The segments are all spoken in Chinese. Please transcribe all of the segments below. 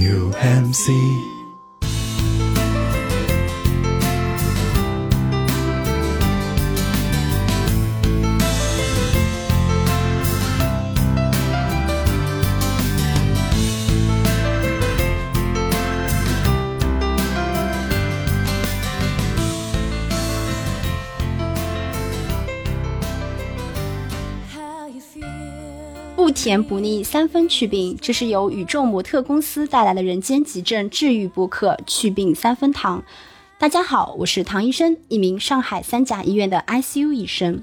New Hampshire. 甜不腻，三分祛病。这是由宇宙模特公司带来的人间急症治愈播客《祛病三分糖》。大家好，我是唐医生，一名上海三甲医院的 ICU 医生。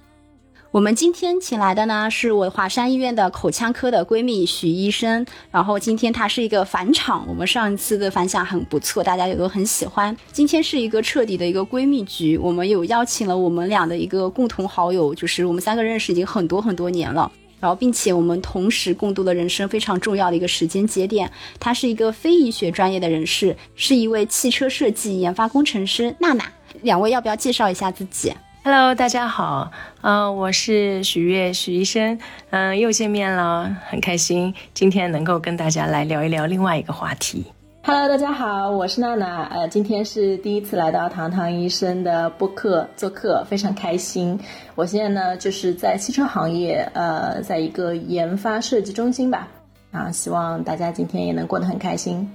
我们今天请来的呢，是我华山医院的口腔科的闺蜜许医生。然后今天她是一个返场，我们上一次的反响很不错，大家也都很喜欢。今天是一个彻底的一个闺蜜局，我们有邀请了我们俩的一个共同好友，就是我们三个认识已经很多很多年了。然后，并且我们同时共度了人生非常重要的一个时间节点。她是一个非医学专业的人士，是一位汽车设计研发工程师。娜娜，两位要不要介绍一下自己？Hello，大家好，嗯，我是许悦许医生，嗯，又见面了，很开心，今天能够跟大家来聊一聊另外一个话题。Hello，大家好，我是娜娜。呃，今天是第一次来到糖糖医生的播客做客，非常开心。我现在呢，就是在汽车行业，呃，在一个研发设计中心吧。啊，希望大家今天也能过得很开心。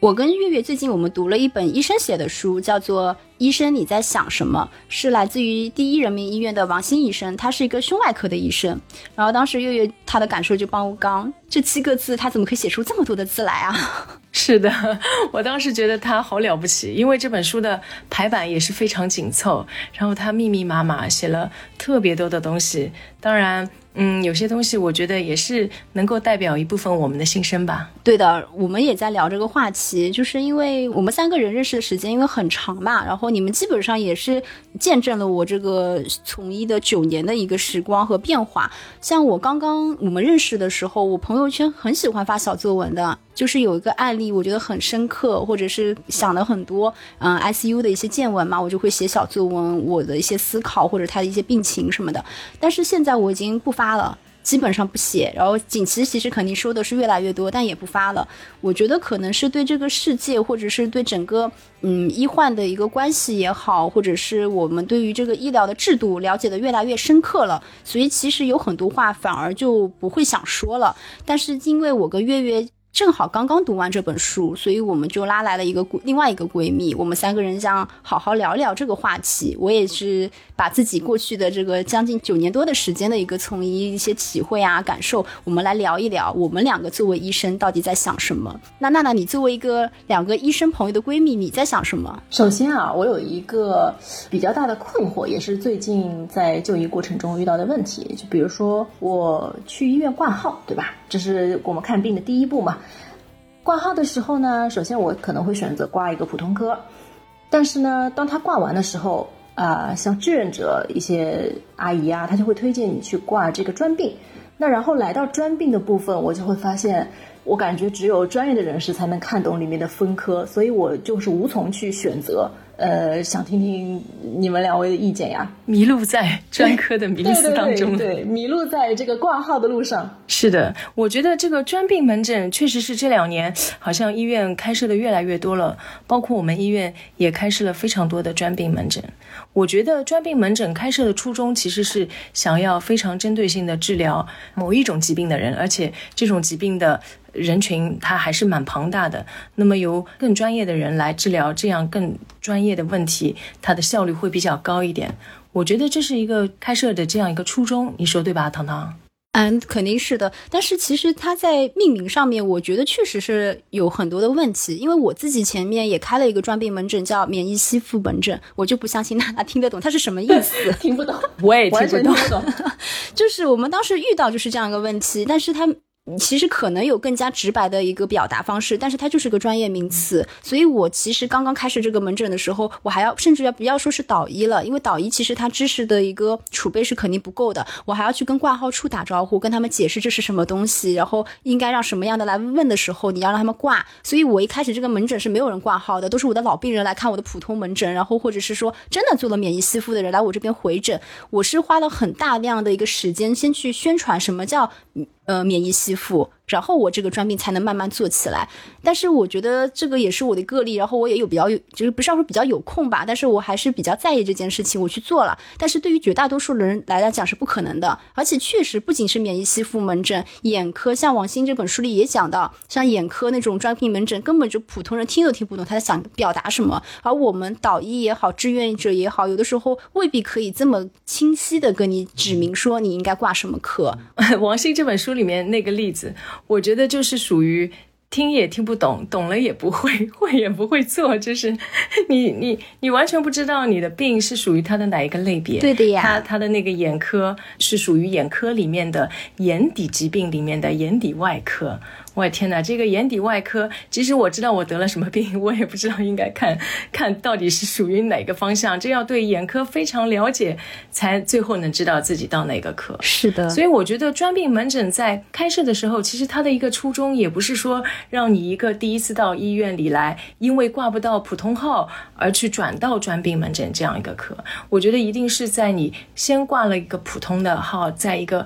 我跟月月最近我们读了一本医生写的书，叫做。医生，你在想什么？是来自于第一人民医院的王鑫医生，他是一个胸外科的医生。然后当时月月他的感受就帮我刚这七个字，他怎么可以写出这么多的字来啊？是的，我当时觉得他好了不起，因为这本书的排版也是非常紧凑，然后他密密麻麻写了特别多的东西。当然，嗯，有些东西我觉得也是能够代表一部分我们的心声吧。对的，我们也在聊这个话题，就是因为我们三个人认识的时间因为很长嘛，然后。你们基本上也是见证了我这个从医的九年的一个时光和变化。像我刚刚我们认识的时候，我朋友圈很喜欢发小作文的，就是有一个案例，我觉得很深刻，或者是想了很多，嗯，ICU 的一些见闻嘛，我就会写小作文，我的一些思考或者他的一些病情什么的。但是现在我已经不发了。基本上不写，然后锦旗其实肯定收的是越来越多，但也不发了。我觉得可能是对这个世界，或者是对整个嗯医患的一个关系也好，或者是我们对于这个医疗的制度了解的越来越深刻了，所以其实有很多话反而就不会想说了。但是因为我跟月月。正好刚刚读完这本书，所以我们就拉来了一个另外一个闺蜜，我们三个人想好好聊聊这个话题。我也是把自己过去的这个将近九年多的时间的一个从医一些体会啊感受，我们来聊一聊。我们两个作为医生到底在想什么？那娜娜，你作为一个两个医生朋友的闺蜜，你在想什么？首先啊，我有一个比较大的困惑，也是最近在就医过程中遇到的问题。就比如说我去医院挂号，对吧？这是我们看病的第一步嘛。挂号的时候呢，首先我可能会选择挂一个普通科，但是呢，当他挂完的时候，啊，像志愿者一些阿姨啊，她就会推荐你去挂这个专病。那然后来到专病的部分，我就会发现，我感觉只有专业的人士才能看懂里面的分科，所以我就是无从去选择。呃，想听听你们两位的意见呀。迷路在专科的名字当中，对，迷路在这个挂号的路上。是的，我觉得这个专病门诊确实是这两年好像医院开设的越来越多了，包括我们医院也开设了非常多的专病门诊。我觉得专病门诊开设的初衷其实是想要非常针对性的治疗某一种疾病的人，而且这种疾病的。人群它还是蛮庞大的，那么由更专业的人来治疗这样更专业的问题，它的效率会比较高一点。我觉得这是一个开设的这样一个初衷，你说对吧，糖糖？嗯，肯定是的。但是其实它在命名上面，我觉得确实是有很多的问题。因为我自己前面也开了一个专病门诊，叫免疫吸附门诊，我就不相信娜娜听得懂它是什么意思，听不懂，我也 听不懂。就是我们当时遇到就是这样一个问题，但是它。其实可能有更加直白的一个表达方式，但是它就是个专业名词。所以我其实刚刚开始这个门诊的时候，我还要甚至要不要说是导医了，因为导医其实他知识的一个储备是肯定不够的。我还要去跟挂号处打招呼，跟他们解释这是什么东西，然后应该让什么样的来问的时候，你要让他们挂。所以我一开始这个门诊是没有人挂号的，都是我的老病人来看我的普通门诊，然后或者是说真的做了免疫吸附的人来我这边回诊。我是花了很大量的一个时间先去宣传什么叫。呃，免疫吸附，然后我这个专病才能慢慢做起来。但是我觉得这个也是我的个例，然后我也有比较有，就是不是要说比较有空吧，但是我还是比较在意这件事情，我去做了。但是对于绝大多数人来来讲是不可能的，而且确实不仅是免疫吸附门诊，眼科像王鑫这本书里也讲到，像眼科那种专病门诊，根本就普通人听都听不懂他在想表达什么，而我们导医也好，志愿者也好，有的时候未必可以这么清晰的跟你指明说你应该挂什么科。王鑫这本书里面那个例子。我觉得就是属于听也听不懂，懂了也不会，会也不会做，就是 你你你完全不知道你的病是属于它的哪一个类别。对的呀，他他的那个眼科是属于眼科里面的眼底疾病里面的眼底外科。我的天哪，这个眼底外科，即使我知道我得了什么病，我也不知道应该看看到底是属于哪个方向。这要对眼科非常了解，才最后能知道自己到哪个科。是的，所以我觉得专病门诊在开设的时候，其实它的一个初衷也不是说让你一个第一次到医院里来，因为挂不到普通号而去转到专病门诊这样一个科。我觉得一定是在你先挂了一个普通的号，在一个。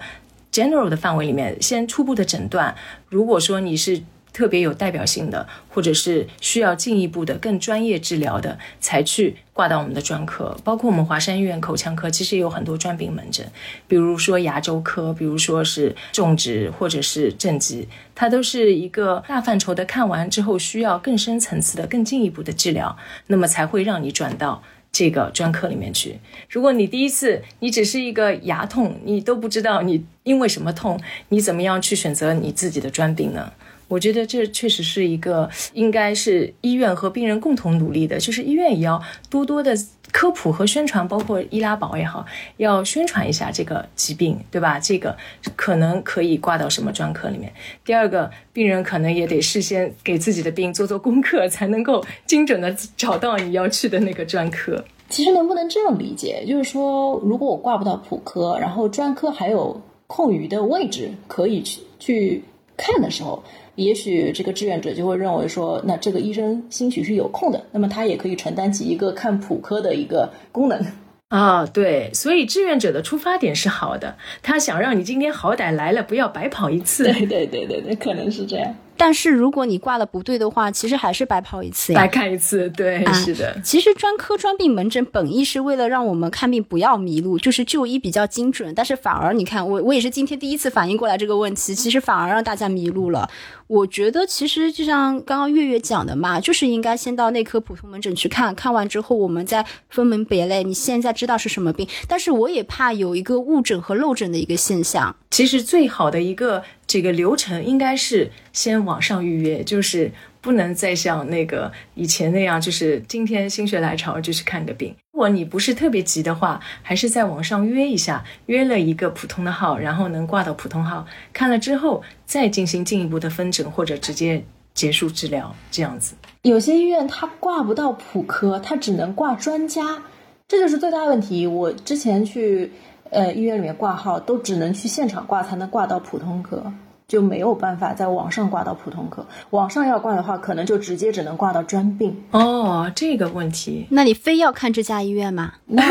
general 的范围里面，先初步的诊断。如果说你是特别有代表性的，或者是需要进一步的更专业治疗的，才去挂到我们的专科。包括我们华山医院口腔科，其实也有很多专病门诊，比如说牙周科，比如说是种植或者是正畸，它都是一个大范畴的。看完之后，需要更深层次的、更进一步的治疗，那么才会让你转到。这个专科里面去，如果你第一次你只是一个牙痛，你都不知道你因为什么痛，你怎么样去选择你自己的专病呢？我觉得这确实是一个应该是医院和病人共同努力的，就是医院也要多多的。科普和宣传，包括伊拉宝也好，要宣传一下这个疾病，对吧？这个可能可以挂到什么专科里面。第二个，病人可能也得事先给自己的病做做功课，才能够精准的找到你要去的那个专科。其实能不能这样理解，就是说，如果我挂不到普科，然后专科还有空余的位置可以去去看的时候。也许这个志愿者就会认为说，那这个医生兴许是有空的，那么他也可以承担起一个看普科的一个功能啊。对，所以志愿者的出发点是好的，他想让你今天好歹来了，不要白跑一次。对对对对对，可能是这样。但是如果你挂了不对的话，其实还是白跑一次呀，白看一次。对，是的。其实专科专病门诊本意是为了让我们看病不要迷路，就是就医比较精准。但是反而你看，我我也是今天第一次反应过来这个问题，其实反而让大家迷路了。我觉得其实就像刚刚月月讲的嘛，就是应该先到内科普通门诊去看看完之后，我们再分门别类。你现在知道是什么病，但是我也怕有一个误诊和漏诊的一个现象。其实最好的一个这个流程应该是先网上预约，就是不能再像那个以前那样，就是今天心血来潮就去看个病。如果你不是特别急的话，还是在网上约一下，约了一个普通的号，然后能挂到普通号，看了之后再进行进一步的分诊或者直接结束治疗，这样子。有些医院它挂不到普科，它只能挂专家，这就是最大问题。我之前去。呃，医院里面挂号都只能去现场挂才能挂到普通科，就没有办法在网上挂到普通科。网上要挂的话，可能就直接只能挂到专病。哦，这个问题，那你非要看这家医院吗？那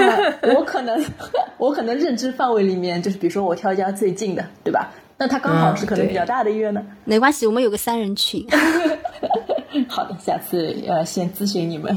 我可能，我可能认知范围里面，就是比如说我挑一家最近的，对吧？那他刚好是可能比较大的医院呢。没关系，我们有个三人群。好的，下次呃先咨询你们。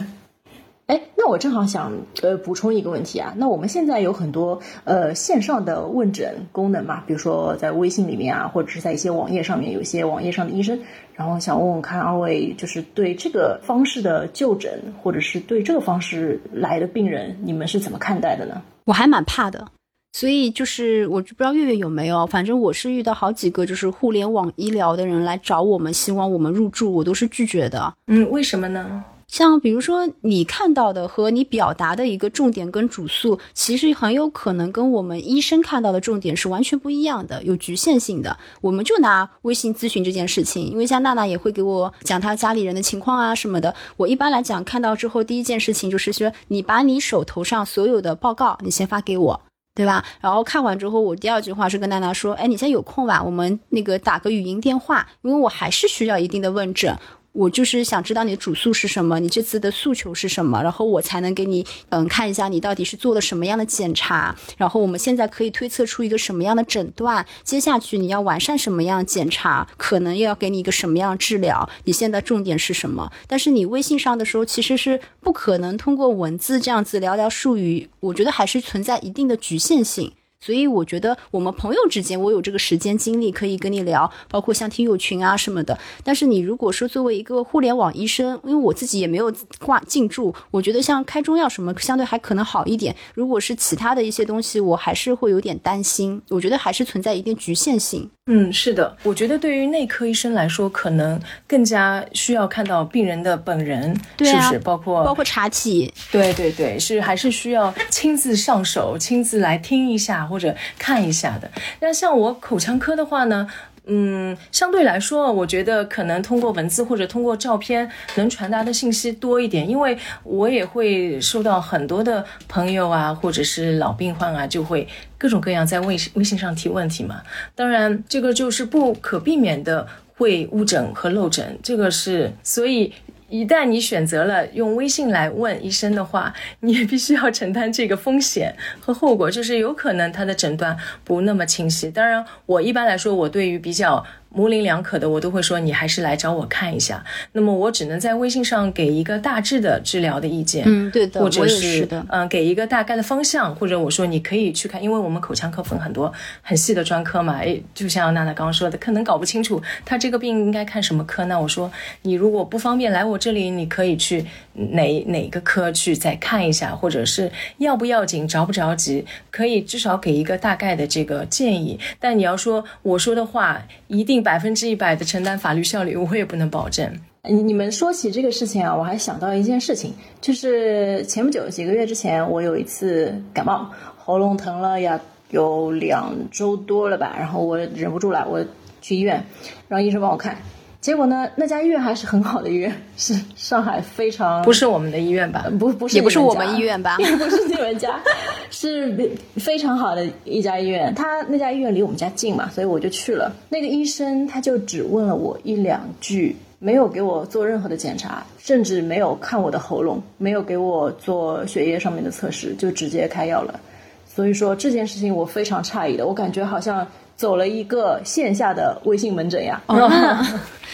哎，那我正好想呃补充一个问题啊，那我们现在有很多呃线上的问诊功能嘛，比如说在微信里面啊，或者是在一些网页上面，有一些网页上的医生，然后想问问看二位，就是对这个方式的就诊，或者是对这个方式来的病人，你们是怎么看待的呢？我还蛮怕的，所以就是我就不知道月月有没有，反正我是遇到好几个就是互联网医疗的人来找我们，希望我们入住，我都是拒绝的。嗯，为什么呢？像比如说你看到的和你表达的一个重点跟主诉，其实很有可能跟我们医生看到的重点是完全不一样的，有局限性的。我们就拿微信咨询这件事情，因为像娜娜也会给我讲她家里人的情况啊什么的。我一般来讲看到之后，第一件事情就是说，你把你手头上所有的报告你先发给我，对吧？然后看完之后，我第二句话是跟娜娜说，哎，你现在有空吧？我们那个打个语音电话，因为我还是需要一定的问诊。我就是想知道你的主诉是什么，你这次的诉求是什么，然后我才能给你嗯看一下你到底是做了什么样的检查，然后我们现在可以推测出一个什么样的诊断，接下去你要完善什么样检查，可能又要给你一个什么样治疗，你现在重点是什么？但是你微信上的时候其实是不可能通过文字这样子寥寥数语，我觉得还是存在一定的局限性。所以我觉得我们朋友之间，我有这个时间精力可以跟你聊，包括像听友群啊什么的。但是你如果说作为一个互联网医生，因为我自己也没有挂进驻，我觉得像开中药什么相对还可能好一点。如果是其他的一些东西，我还是会有点担心。我觉得还是存在一定局限性。嗯，是的，我觉得对于内科医生来说，可能更加需要看到病人的本人，是不是？包括包括查体，对对对，是还是需要亲自上手，亲自来听一下或者看一下的。那像我口腔科的话呢？嗯，相对来说，我觉得可能通过文字或者通过照片能传达的信息多一点，因为我也会收到很多的朋友啊，或者是老病患啊，就会各种各样在微微信上提问题嘛。当然，这个就是不可避免的会误诊和漏诊，这个是所以。一旦你选择了用微信来问医生的话，你也必须要承担这个风险和后果，就是有可能他的诊断不那么清晰。当然，我一般来说，我对于比较。模棱两可的，我都会说你还是来找我看一下。那么我只能在微信上给一个大致的治疗的意见，嗯，对的，或者是嗯给一个大概的方向，或者我说你可以去看，因为我们口腔科分很多很细的专科嘛，诶，就像娜娜刚刚说的，可能搞不清楚他这个病应该看什么科。那我说你如果不方便来我这里，你可以去哪哪个科去再看一下，或者是要不要紧，着不着急，可以至少给一个大概的这个建议。但你要说我说的话一定。百分之一百的承担法律效力，我也不能保证。你们说起这个事情啊，我还想到一件事情，就是前不久几个月之前，我有一次感冒，喉咙疼了呀，有两周多了吧，然后我忍不住了，我去医院，让医生帮我看。结果呢？那家医院还是很好的医院，是上海非常不是我们的医院吧？不，不是，也不是我们医院吧？也不是你们家，是非常好的一家医院。他那家医院离我们家近嘛，所以我就去了。那个医生他就只问了我一两句，没有给我做任何的检查，甚至没有看我的喉咙，没有给我做血液上面的测试，就直接开药了。所以说这件事情我非常诧异的，我感觉好像走了一个线下的微信门诊呀。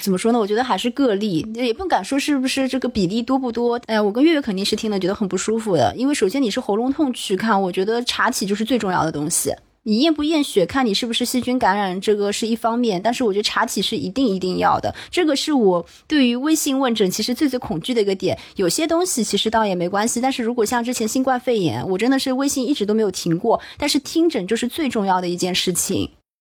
怎么说呢？我觉得还是个例，也不敢说是不是这个比例多不多。哎呀，我跟月月肯定是听了觉得很不舒服的，因为首先你是喉咙痛去看，我觉得查体就是最重要的东西。你验不验血，看你是不是细菌感染，这个是一方面，但是我觉得查体是一定一定要的。这个是我对于微信问诊其实最最恐惧的一个点。有些东西其实倒也没关系，但是如果像之前新冠肺炎，我真的是微信一直都没有停过，但是听诊就是最重要的一件事情。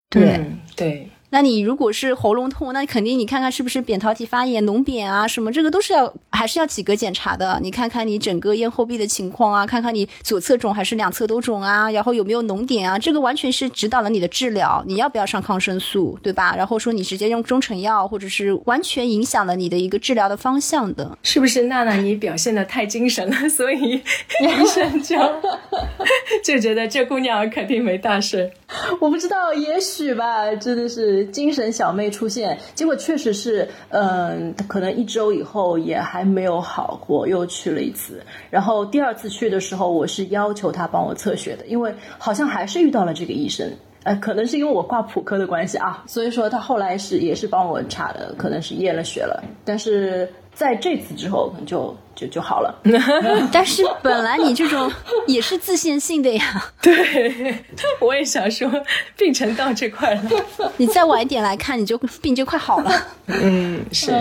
对对。那你如果是喉咙痛，那肯定你看看是不是扁桃体发炎、脓扁啊什么，这个都是要还是要几个检查的。你看看你整个咽后壁的情况啊，看看你左侧肿还是两侧都肿啊，然后有没有脓点啊，这个完全是指导了你的治疗，你要不要上抗生素，对吧？然后说你直接用中成药，或者是完全影响了你的一个治疗的方向的，是不是？娜娜，你表现的太精神了，所以医生就 就觉得这姑娘肯定没大事。我不知道，也许吧，真的是精神小妹出现，结果确实是，嗯，可能一周以后也还没有好过，又去了一次。然后第二次去的时候，我是要求他帮我测血的，因为好像还是遇到了这个医生，呃，可能是因为我挂普科的关系啊，所以说他后来是也是帮我查的，可能是验了血了，但是在这次之后可能就。就 就好了，但是本来你这种 也是自限性的呀。对，我也想说，病程到这块了，你再晚一点来看，你就病就快好了。嗯，是。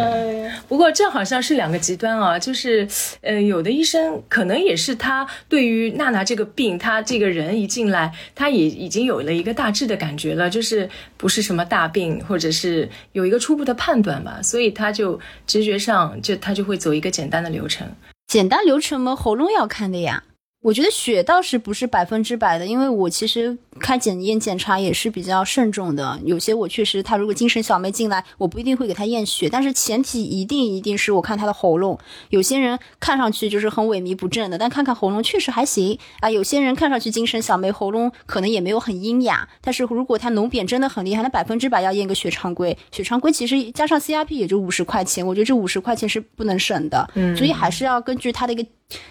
不过这好像是两个极端啊，就是，呃，有的医生可能也是他对于娜娜这个病，他这个人一进来，他也已经有了一个大致的感觉了，就是不是什么大病，或者是有一个初步的判断吧，所以他就直觉上就他就会走一个简单的流程。简单流程吗？喉咙要看的呀。我觉得血倒是不是百分之百的，因为我其实开检验检查也是比较慎重的。有些我确实，他如果精神小妹进来，我不一定会给他验血，但是前提一定一定是我看他的喉咙。有些人看上去就是很萎靡不振的，但看看喉咙确实还行啊。有些人看上去精神小妹，喉咙可能也没有很阴哑，但是如果他脓扁真的很厉害，那百分之百要验个血常规。血常规其实加上 CRP 也就五十块钱，我觉得这五十块钱是不能省的。嗯，所以还是要根据他的一个。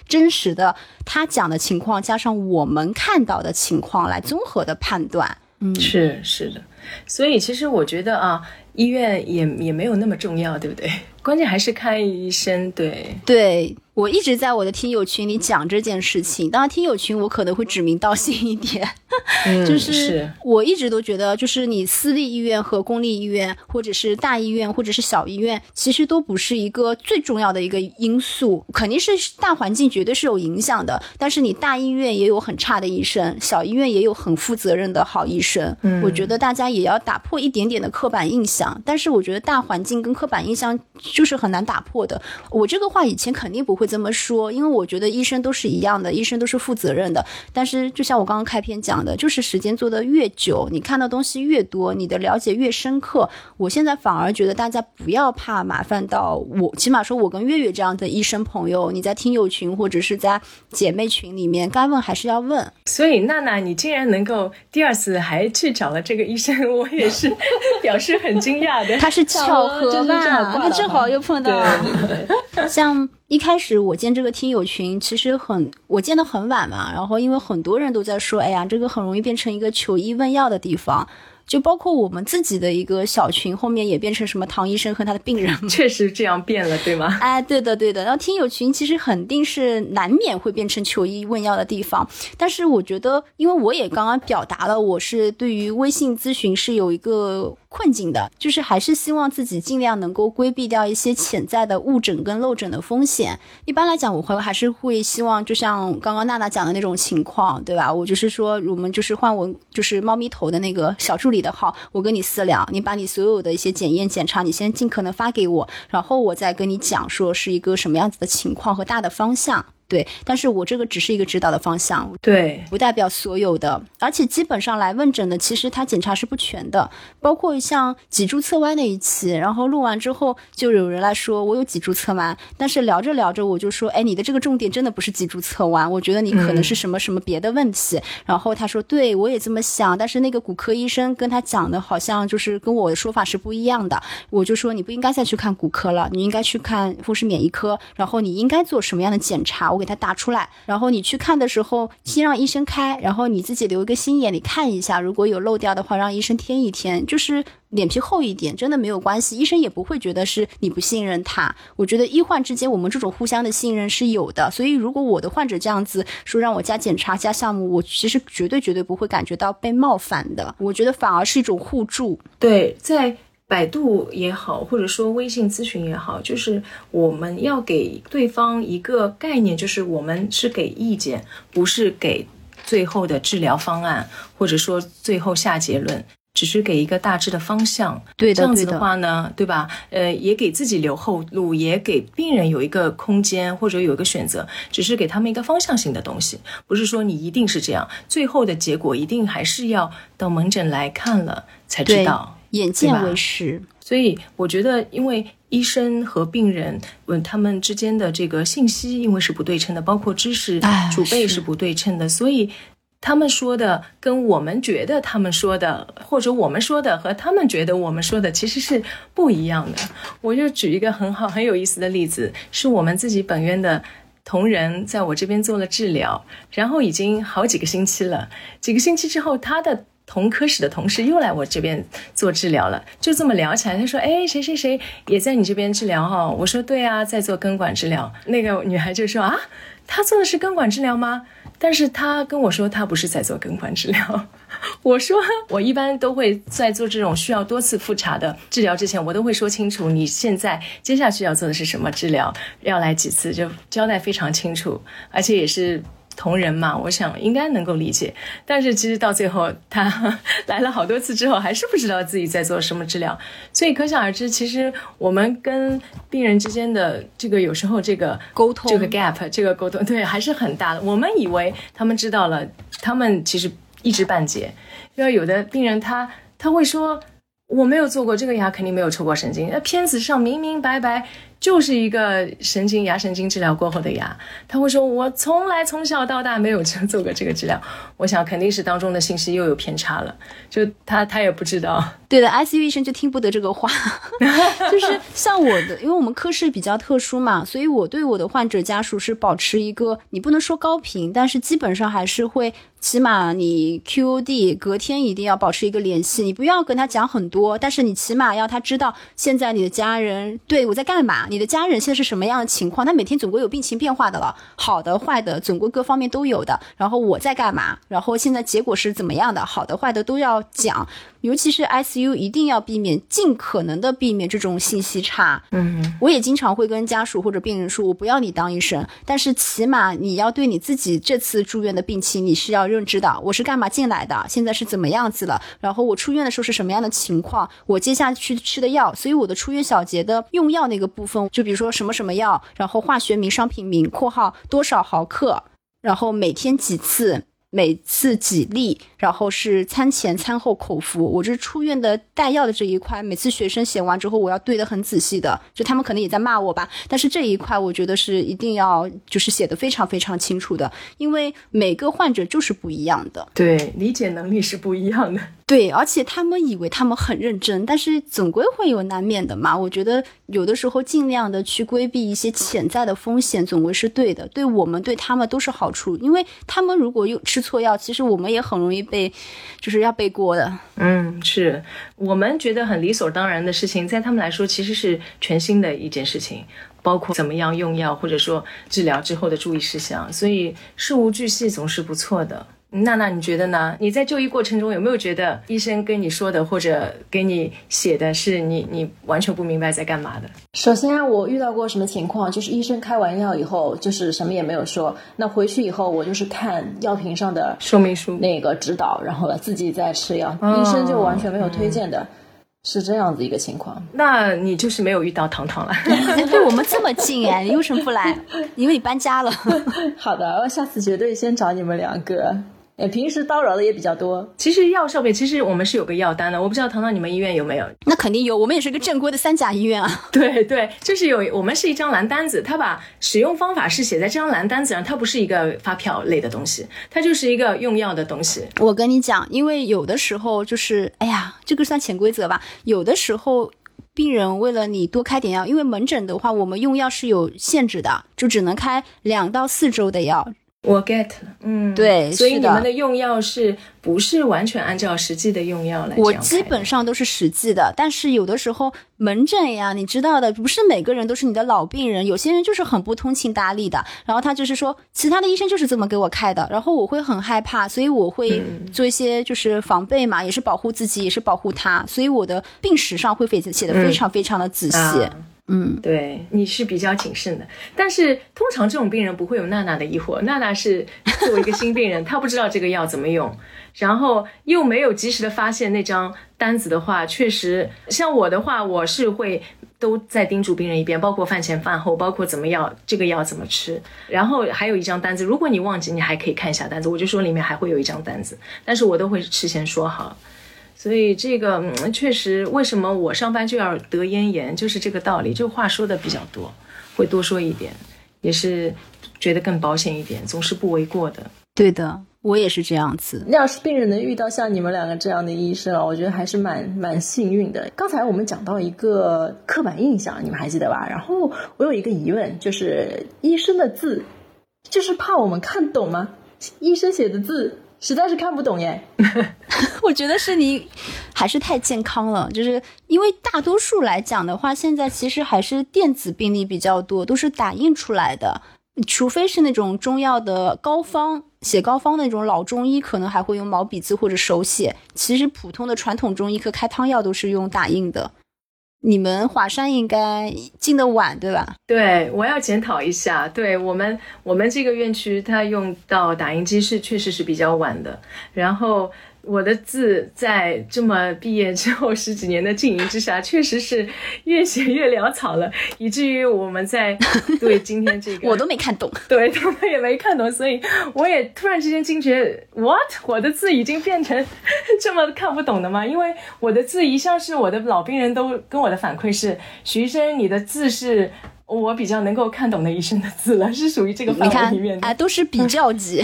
真实的他讲的情况，加上我们看到的情况来综合的判断。嗯，是是的，所以其实我觉得啊，医院也也没有那么重要，对不对？关键还是看医生。对对。我一直在我的听友群里讲这件事情，当然听友群我可能会指名道姓一点，就是我一直都觉得，就是你私立医院和公立医院，或者是大医院或者是小医院，其实都不是一个最重要的一个因素，肯定是大环境绝对是有影响的。但是你大医院也有很差的医生，小医院也有很负责任的好医生。嗯，我觉得大家也要打破一点点的刻板印象，但是我觉得大环境跟刻板印象就是很难打破的。我这个话以前肯定不会。这么说，因为我觉得医生都是一样的，医生都是负责任的。但是，就像我刚刚开篇讲的，就是时间做的越久，你看到东西越多，你的了解越深刻。我现在反而觉得大家不要怕麻烦到我，起码说我跟月月这样的医生朋友，你在听友群或者是在姐妹群里面，该问还是要问。所以，娜娜，你竟然能够第二次还去找了这个医生，我也是 表示很惊讶的。他是巧合吧？他正好又碰到。像一开始我建这个听友群，其实很我建的很晚嘛，然后因为很多人都在说，哎呀，这个很容易变成一个求医问药的地方。就包括我们自己的一个小群，后面也变成什么唐医生和他的病人，确实这样变了，对吗？哎，对的，对的。然后听友群其实肯定是难免会变成求医问药的地方，但是我觉得，因为我也刚刚表达了，我是对于微信咨询是有一个困境的，就是还是希望自己尽量能够规避掉一些潜在的误诊跟漏诊的风险。一般来讲，我会还是会希望，就像刚刚娜娜讲的那种情况，对吧？我就是说，我们就是换我就是猫咪头的那个小助理。你的号，我跟你私聊，你把你所有的一些检验检查，你先尽可能发给我，然后我再跟你讲说是一个什么样子的情况和大的方向。对，但是我这个只是一个指导的方向，对，不代表所有的。而且基本上来问诊的，其实他检查是不全的，包括像脊柱侧弯那一期，然后录完之后，就有人来说我有脊柱侧弯，但是聊着聊着我就说，哎，你的这个重点真的不是脊柱侧弯，我觉得你可能是什么什么别的问题。然后他说，对我也这么想，但是那个骨科医生跟他讲的好像就是跟我的说法是不一样的。我就说你不应该再去看骨科了，你应该去看风湿免疫科，然后你应该做什么样的检查？我给他打出来，然后你去看的时候，先让医生开，然后你自己留一个心眼，你看一下，如果有漏掉的话，让医生添一添，就是脸皮厚一点，真的没有关系，医生也不会觉得是你不信任他。我觉得医患之间，我们这种互相的信任是有的，所以如果我的患者这样子说让我加检查加项目，我其实绝对绝对不会感觉到被冒犯的，我觉得反而是一种互助。对，在。百度也好，或者说微信咨询也好，就是我们要给对方一个概念，就是我们是给意见，不是给最后的治疗方案，或者说最后下结论，只是给一个大致的方向。对的，这样子的话呢，对吧？呃，也给自己留后路，也给病人有一个空间或者有一个选择，只是给他们一个方向性的东西，不是说你一定是这样，最后的结果一定还是要到门诊来看了才知道。眼见为实，所以我觉得，因为医生和病人，嗯，他们之间的这个信息，因为是不对称的，包括知识储备是不对称的，所以他们说的跟我们觉得他们说的，或者我们说的和他们觉得我们说的，其实是不一样的。我就举一个很好很有意思的例子，是我们自己本院的同仁在我这边做了治疗，然后已经好几个星期了，几个星期之后，他的。同科室的同事又来我这边做治疗了，就这么聊起来。他说：“哎，谁谁谁也在你这边治疗哈？”我说：“对啊，在做根管治疗。”那个女孩就说：“啊，她做的是根管治疗吗？”但是她跟我说她不是在做根管治疗。我说：“我一般都会在做这种需要多次复查的治疗之前，我都会说清楚你现在接下去要做的是什么治疗，要来几次，就交代非常清楚，而且也是。”同仁嘛，我想应该能够理解。但是其实到最后，他 来了好多次之后，还是不知道自己在做什么治疗。所以可想而知，其实我们跟病人之间的这个有时候这个沟通，这个 gap，这个沟通对还是很大的。我们以为他们知道了，他们其实一知半解。因为有的病人他他会说。我没有做过这个牙，肯定没有抽过神经。那片子上明明白白就是一个神经牙神经治疗过后的牙，他会说：“我从来从小到大没有做过这个治疗。”我想肯定是当中的信息又有偏差了，就他他也不知道。对的，ICU 医生就听不得这个话，就是像我的，因为我们科室比较特殊嘛，所以我对我的患者家属是保持一个，你不能说高频，但是基本上还是会。起码你 QOD 隔天一定要保持一个联系，你不要跟他讲很多，但是你起码要他知道现在你的家人对我在干嘛，你的家人现在是什么样的情况，他每天总归有病情变化的了，好的坏的总归各方面都有的。然后我在干嘛，然后现在结果是怎么样的，好的坏的都要讲。尤其是 ICU 一定要避免，尽可能的避免这种信息差。嗯，我也经常会跟家属或者病人说，我不要你当医生，但是起码你要对你自己这次住院的病情，你是要认知的。我是干嘛进来的？现在是怎么样子了？然后我出院的时候是什么样的情况？我接下去吃的药，所以我的出院小结的用药那个部分，就比如说什么什么药，然后化学名、商品名（括号多少毫克），然后每天几次。每次几粒，然后是餐前、餐后口服。我这出院的带药的这一块，每次学生写完之后，我要对的很仔细的。就他们可能也在骂我吧，但是这一块我觉得是一定要就是写的非常非常清楚的，因为每个患者就是不一样的，对，理解能力是不一样的。对，而且他们以为他们很认真，但是总归会有难免的嘛。我觉得有的时候尽量的去规避一些潜在的风险，总归是对的。对我们对他们都是好处，因为他们如果又吃错药，其实我们也很容易被，就是要背锅的。嗯，是我们觉得很理所当然的事情，在他们来说其实是全新的一件事情，包括怎么样用药，或者说治疗之后的注意事项。所以事无巨细总是不错的。娜娜，你觉得呢？你在就医过程中有没有觉得医生跟你说的或者给你写的是你你完全不明白在干嘛的？首先，我遇到过什么情况，就是医生开完药以后，就是什么也没有说。那回去以后，我就是看药瓶上的说明书那个指导，然后自己再吃药，医生就完全没有推荐的，是这样子一个情况。那你就是没有遇到糖糖了？对我们这么近哎，你为什么不来？因为你搬家了。好的，我下次绝对先找你们两个。哎，平时叨扰的也比较多。其实药上面，其实我们是有个药单的，我不知道糖糖你们医院有没有？那肯定有，我们也是个正规的三甲医院啊。对对，就是有，我们是一张蓝单子，他把使用方法是写在这张蓝单子上，它不是一个发票类的东西，它就是一个用药的东西。我跟你讲，因为有的时候就是，哎呀，这个算潜规则吧。有的时候病人为了你多开点药，因为门诊的话，我们用药是有限制的，就只能开两到四周的药。我 get 了，嗯，对，所以你们的用药是不是完全按照实际的用药来？我基本上都是实际的，但是有的时候门诊呀，你知道的，不是每个人都是你的老病人，有些人就是很不通情达理的，然后他就是说，其他的医生就是这么给我开的，然后我会很害怕，所以我会做一些就是防备嘛，也是保护自己，也是保护他，所以我的病史上会写写的非常非常的仔细。嗯，嗯。对，你是比较谨慎的，但是通常这种病人不会有娜娜的疑惑。娜娜是作为一个新病人，她不知道这个药怎么用，然后又没有及时的发现那张单子的话，确实像我的话，我是会都在叮嘱病人一遍，包括饭前饭后，包括怎么药这个药怎么吃，然后还有一张单子，如果你忘记，你还可以看一下单子，我就说里面还会有一张单子，但是我都会事先说好。所以这个确实，为什么我上班就要得咽炎，就是这个道理。就话说的比较多，会多说一点，也是觉得更保险一点，总是不为过的。对的，我也是这样子。要是病人能遇到像你们两个这样的医生啊，我觉得还是蛮蛮幸运的。刚才我们讲到一个刻板印象，你们还记得吧？然后我有一个疑问，就是医生的字，就是怕我们看懂吗？医生写的字。实在是看不懂耶，我觉得是你还是太健康了，就是因为大多数来讲的话，现在其实还是电子病历比较多，都是打印出来的，除非是那种中药的膏方写膏方那种老中医，可能还会用毛笔字或者手写。其实普通的传统中医科开汤药都是用打印的。你们华山应该进的晚，对吧？对，我要检讨一下。对我们，我们这个院区它用到打印机是确实是比较晚的，然后。我的字在这么毕业之后十几年的经营之下，确实是越写越潦草了，以至于我们在对今天这个 我都没看懂，对他们也没看懂，所以我也突然之间惊觉，what？我的字已经变成 这么看不懂的吗？因为我的字一向是我的老病人都跟我的反馈是，徐医生你的字是。我比较能够看懂的医生的字了，是属于这个范围里面的，啊，都是比较级。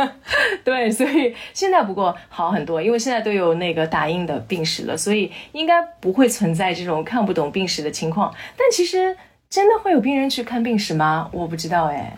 对，所以现在不过好很多，因为现在都有那个打印的病史了，所以应该不会存在这种看不懂病史的情况。但其实真的会有病人去看病史吗？我不知道哎。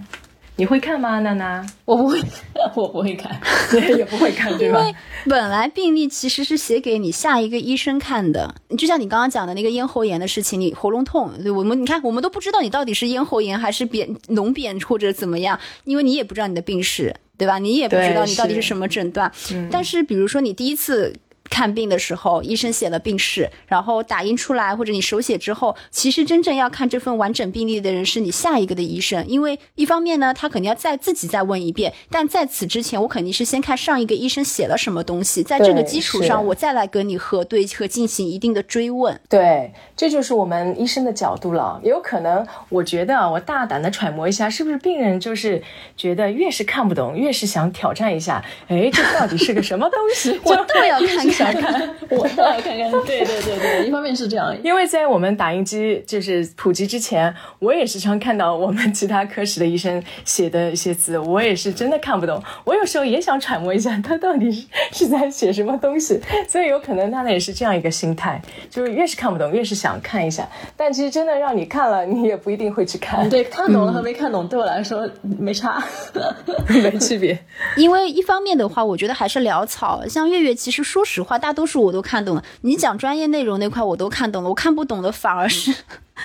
你会看吗，娜娜？我不会，我不会看，也不会看，对吧？因为本来病历其实是写给你下一个医生看的。就像你刚刚讲的那个咽喉炎的事情，你喉咙痛，对我们你看，我们都不知道你到底是咽喉炎还是扁脓扁或者怎么样，因为你也不知道你的病史，对吧？你也不知道你到底是什么诊断。但是比如说你第一次。看病的时候，医生写了病史，然后打印出来，或者你手写之后，其实真正要看这份完整病历的人是你下一个的医生，因为一方面呢，他肯定要再自己再问一遍，但在此之前，我肯定是先看上一个医生写了什么东西，在这个基础上，我再来跟你核对和进行一定的追问。对，这就是我们医生的角度了。有可能，我觉得我大胆的揣摩一下，是不是病人就是觉得越是看不懂，越是想挑战一下？哎，这到底是个什么东西？我倒要看看。想看，我倒要看看。对对对对，一方面是这样，因为在我们打印机就是普及之前，我也时常看到我们其他科室的医生写的一些字，我也是真的看不懂。我有时候也想揣摩一下，他到底是是在写什么东西。所以有可能他也是这样一个心态，就是越是看不懂，越是想看一下。但其实真的让你看了，你也不一定会去看。对，看懂了和没看懂对我来说没差，没区别。因为一方面的话，我觉得还是潦草。像月月，其实说实话。话大多数我都看懂了，你讲专业内容那块我都看懂了，我看不懂的反而是。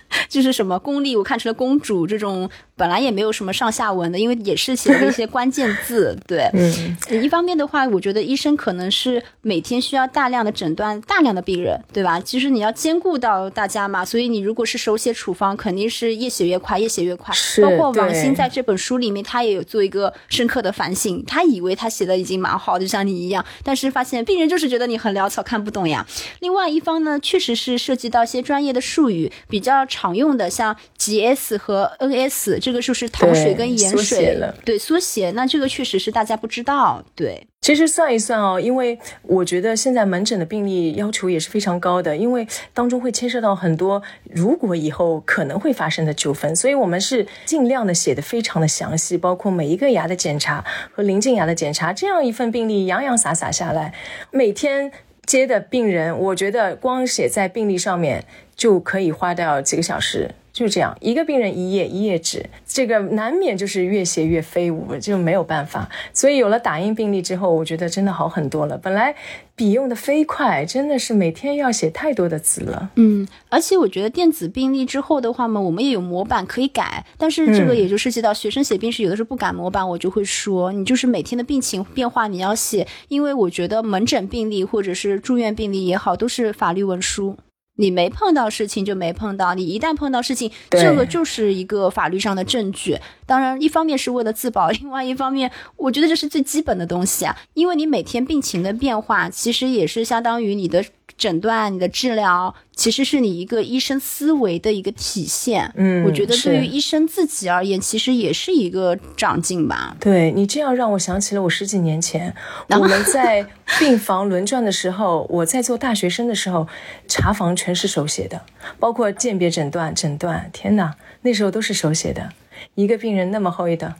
就是什么功力，我看成了公主这种，本来也没有什么上下文的，因为也是写了一些关键字。对，嗯，一方面的话，我觉得医生可能是每天需要大量的诊断大量的病人，对吧？其实你要兼顾到大家嘛，所以你如果是手写处方，肯定是越写越快，越写越快。包括王鑫在这本书里面，他也有做一个深刻的反省，他以为他写的已经蛮好，就像你一样，但是发现病人就是觉得你很潦草，看不懂呀。另外一方呢，确实是涉及到一些专业的术语，比较。常用的像 GS 和 NS，这个就是糖水跟盐水，对缩写。那这个确实是大家不知道。对，其实算一算哦，因为我觉得现在门诊的病例要求也是非常高的，因为当中会牵涉到很多如果以后可能会发生的纠纷，所以我们是尽量的写的非常的详细，包括每一个牙的检查和临近牙的检查。这样一份病例洋洋洒洒下来，每天接的病人，我觉得光写在病历上面。就可以花掉几个小时，就这样一个病人一页一页纸，这个难免就是越写越飞舞，就没有办法。所以有了打印病历之后，我觉得真的好很多了。本来笔用的飞快，真的是每天要写太多的字了。嗯，而且我觉得电子病历之后的话嘛，我们也有模板可以改，但是这个也就涉及到学生写病史，有的时候不改模板，我就会说你就是每天的病情变化你要写，因为我觉得门诊病历或者是住院病历也好，都是法律文书。你没碰到事情就没碰到，你一旦碰到事情，这个就是一个法律上的证据。当然，一方面是为了自保，另外一方面，我觉得这是最基本的东西啊。因为你每天病情的变化，其实也是相当于你的诊断、你的治疗，其实是你一个医生思维的一个体现。嗯，我觉得对于医生自己而言，其实也是一个长进吧。对你这样让我想起了我十几年前我们在病房轮转的时候，我在做大学生的时候，查房全是手写的，包括鉴别诊断、诊断。天哪，那时候都是手写的。一个病人那么厚一沓，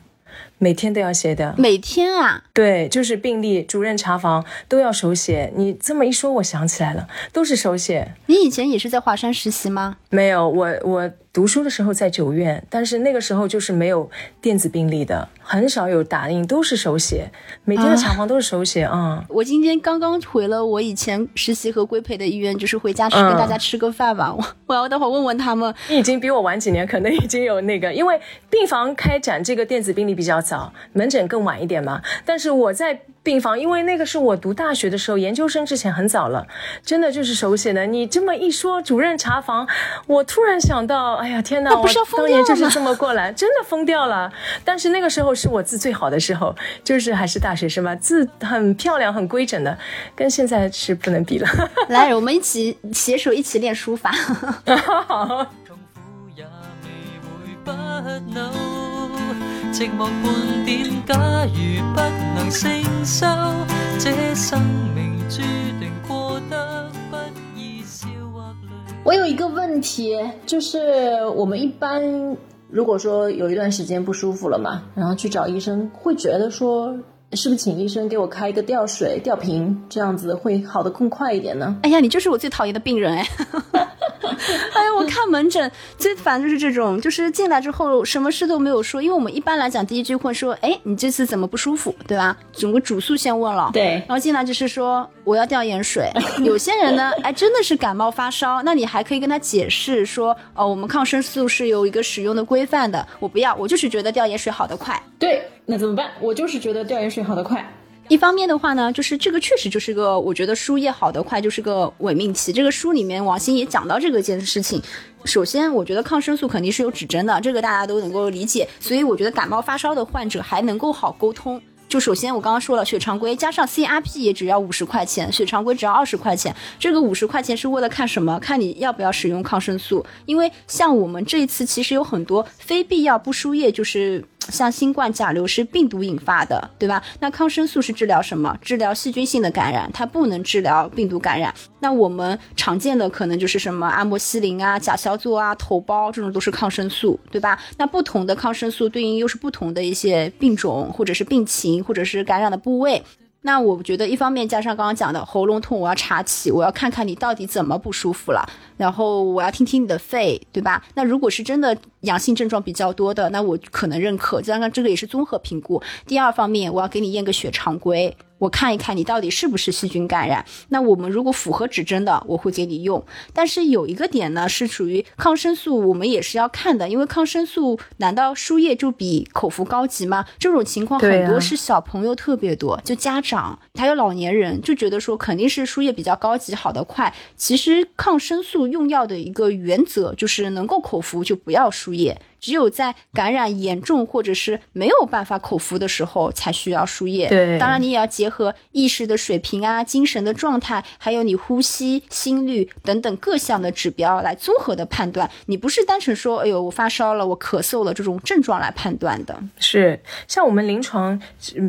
每天都要写的。每天啊？对，就是病历、主任查房都要手写。你这么一说，我想起来了，都是手写。你以前也是在华山实习吗？没有，我我。读书的时候在九院，但是那个时候就是没有电子病历的，很少有打印，都是手写。每天的查房都是手写啊。我今天刚刚回了我以前实习和规培的医院，就是回家去跟大家吃个饭吧。我 我要待会问问他们。你已经比我晚几年，可能已经有那个，因为病房开展这个电子病历比较早。早，门诊更晚一点嘛。但是我在病房，因为那个是我读大学的时候，研究生之前很早了，真的就是手写的。你这么一说，主任查房，我突然想到，哎呀天哪，我当年就是这么过来，真的疯掉了。但是那个时候是我字最好的时候，就是还是大学生嘛，字很漂亮、很规整的，跟现在是不能比了。来，我们一起携手一起练书法。好。寂寞半点，假如不能承受，这生命注定过得不易笑或泪。我有一个问题，就是我们一般如果说有一段时间不舒服了嘛，然后去找医生，会觉得说。是不是请医生给我开一个吊水吊瓶，这样子会好的更快一点呢？哎呀，你就是我最讨厌的病人哎！哎呀，我看门诊最烦就是这种，就是进来之后什么事都没有说，因为我们一般来讲第一句会说，哎，你这次怎么不舒服，对吧？整个主诉先问了，对，然后进来就是说我要吊盐水。有些人呢，哎，真的是感冒发烧，那你还可以跟他解释说，哦，我们抗生素是有一个使用的规范的，我不要，我就是觉得吊盐水好得快。对。那怎么办？我就是觉得吊盐水好得快。一方面的话呢，就是这个确实就是个，我觉得输液好得快就是个伪命题。这个书里面王鑫也讲到这个件事情。首先，我觉得抗生素肯定是有指针的，这个大家都能够理解。所以我觉得感冒发烧的患者还能够好沟通。就首先我刚刚说了，血常规加上 CRP 也只要五十块钱，血常规只要二十块钱。这个五十块钱是为了看什么？看你要不要使用抗生素。因为像我们这一次其实有很多非必要不输液，就是。像新冠甲流是病毒引发的，对吧？那抗生素是治疗什么？治疗细菌性的感染，它不能治疗病毒感染。那我们常见的可能就是什么阿莫西林啊、甲硝唑啊、头孢这种都是抗生素，对吧？那不同的抗生素对应又是不同的一些病种，或者是病情，或者是感染的部位。那我觉得一方面加上刚刚讲的喉咙痛，我要查起，我要看看你到底怎么不舒服了，然后我要听听你的肺，对吧？那如果是真的阳性症状比较多的，那我可能认可。加上这个也是综合评估。第二方面，我要给你验个血常规。我看一看你到底是不是细菌感染，那我们如果符合指针的，我会给你用。但是有一个点呢，是属于抗生素，我们也是要看的，因为抗生素难道输液就比口服高级吗？这种情况很多是小朋友特别多，就家长还有老年人就觉得说肯定是输液比较高级，好的快。其实抗生素用药的一个原则就是能够口服就不要输液。只有在感染严重或者是没有办法口服的时候，才需要输液。对，当然你也要结合意识的水平啊、精神的状态，还有你呼吸、心率等等各项的指标来综合的判断。你不是单纯说，哎呦，我发烧了，我咳嗽了这种症状来判断的。是，像我们临床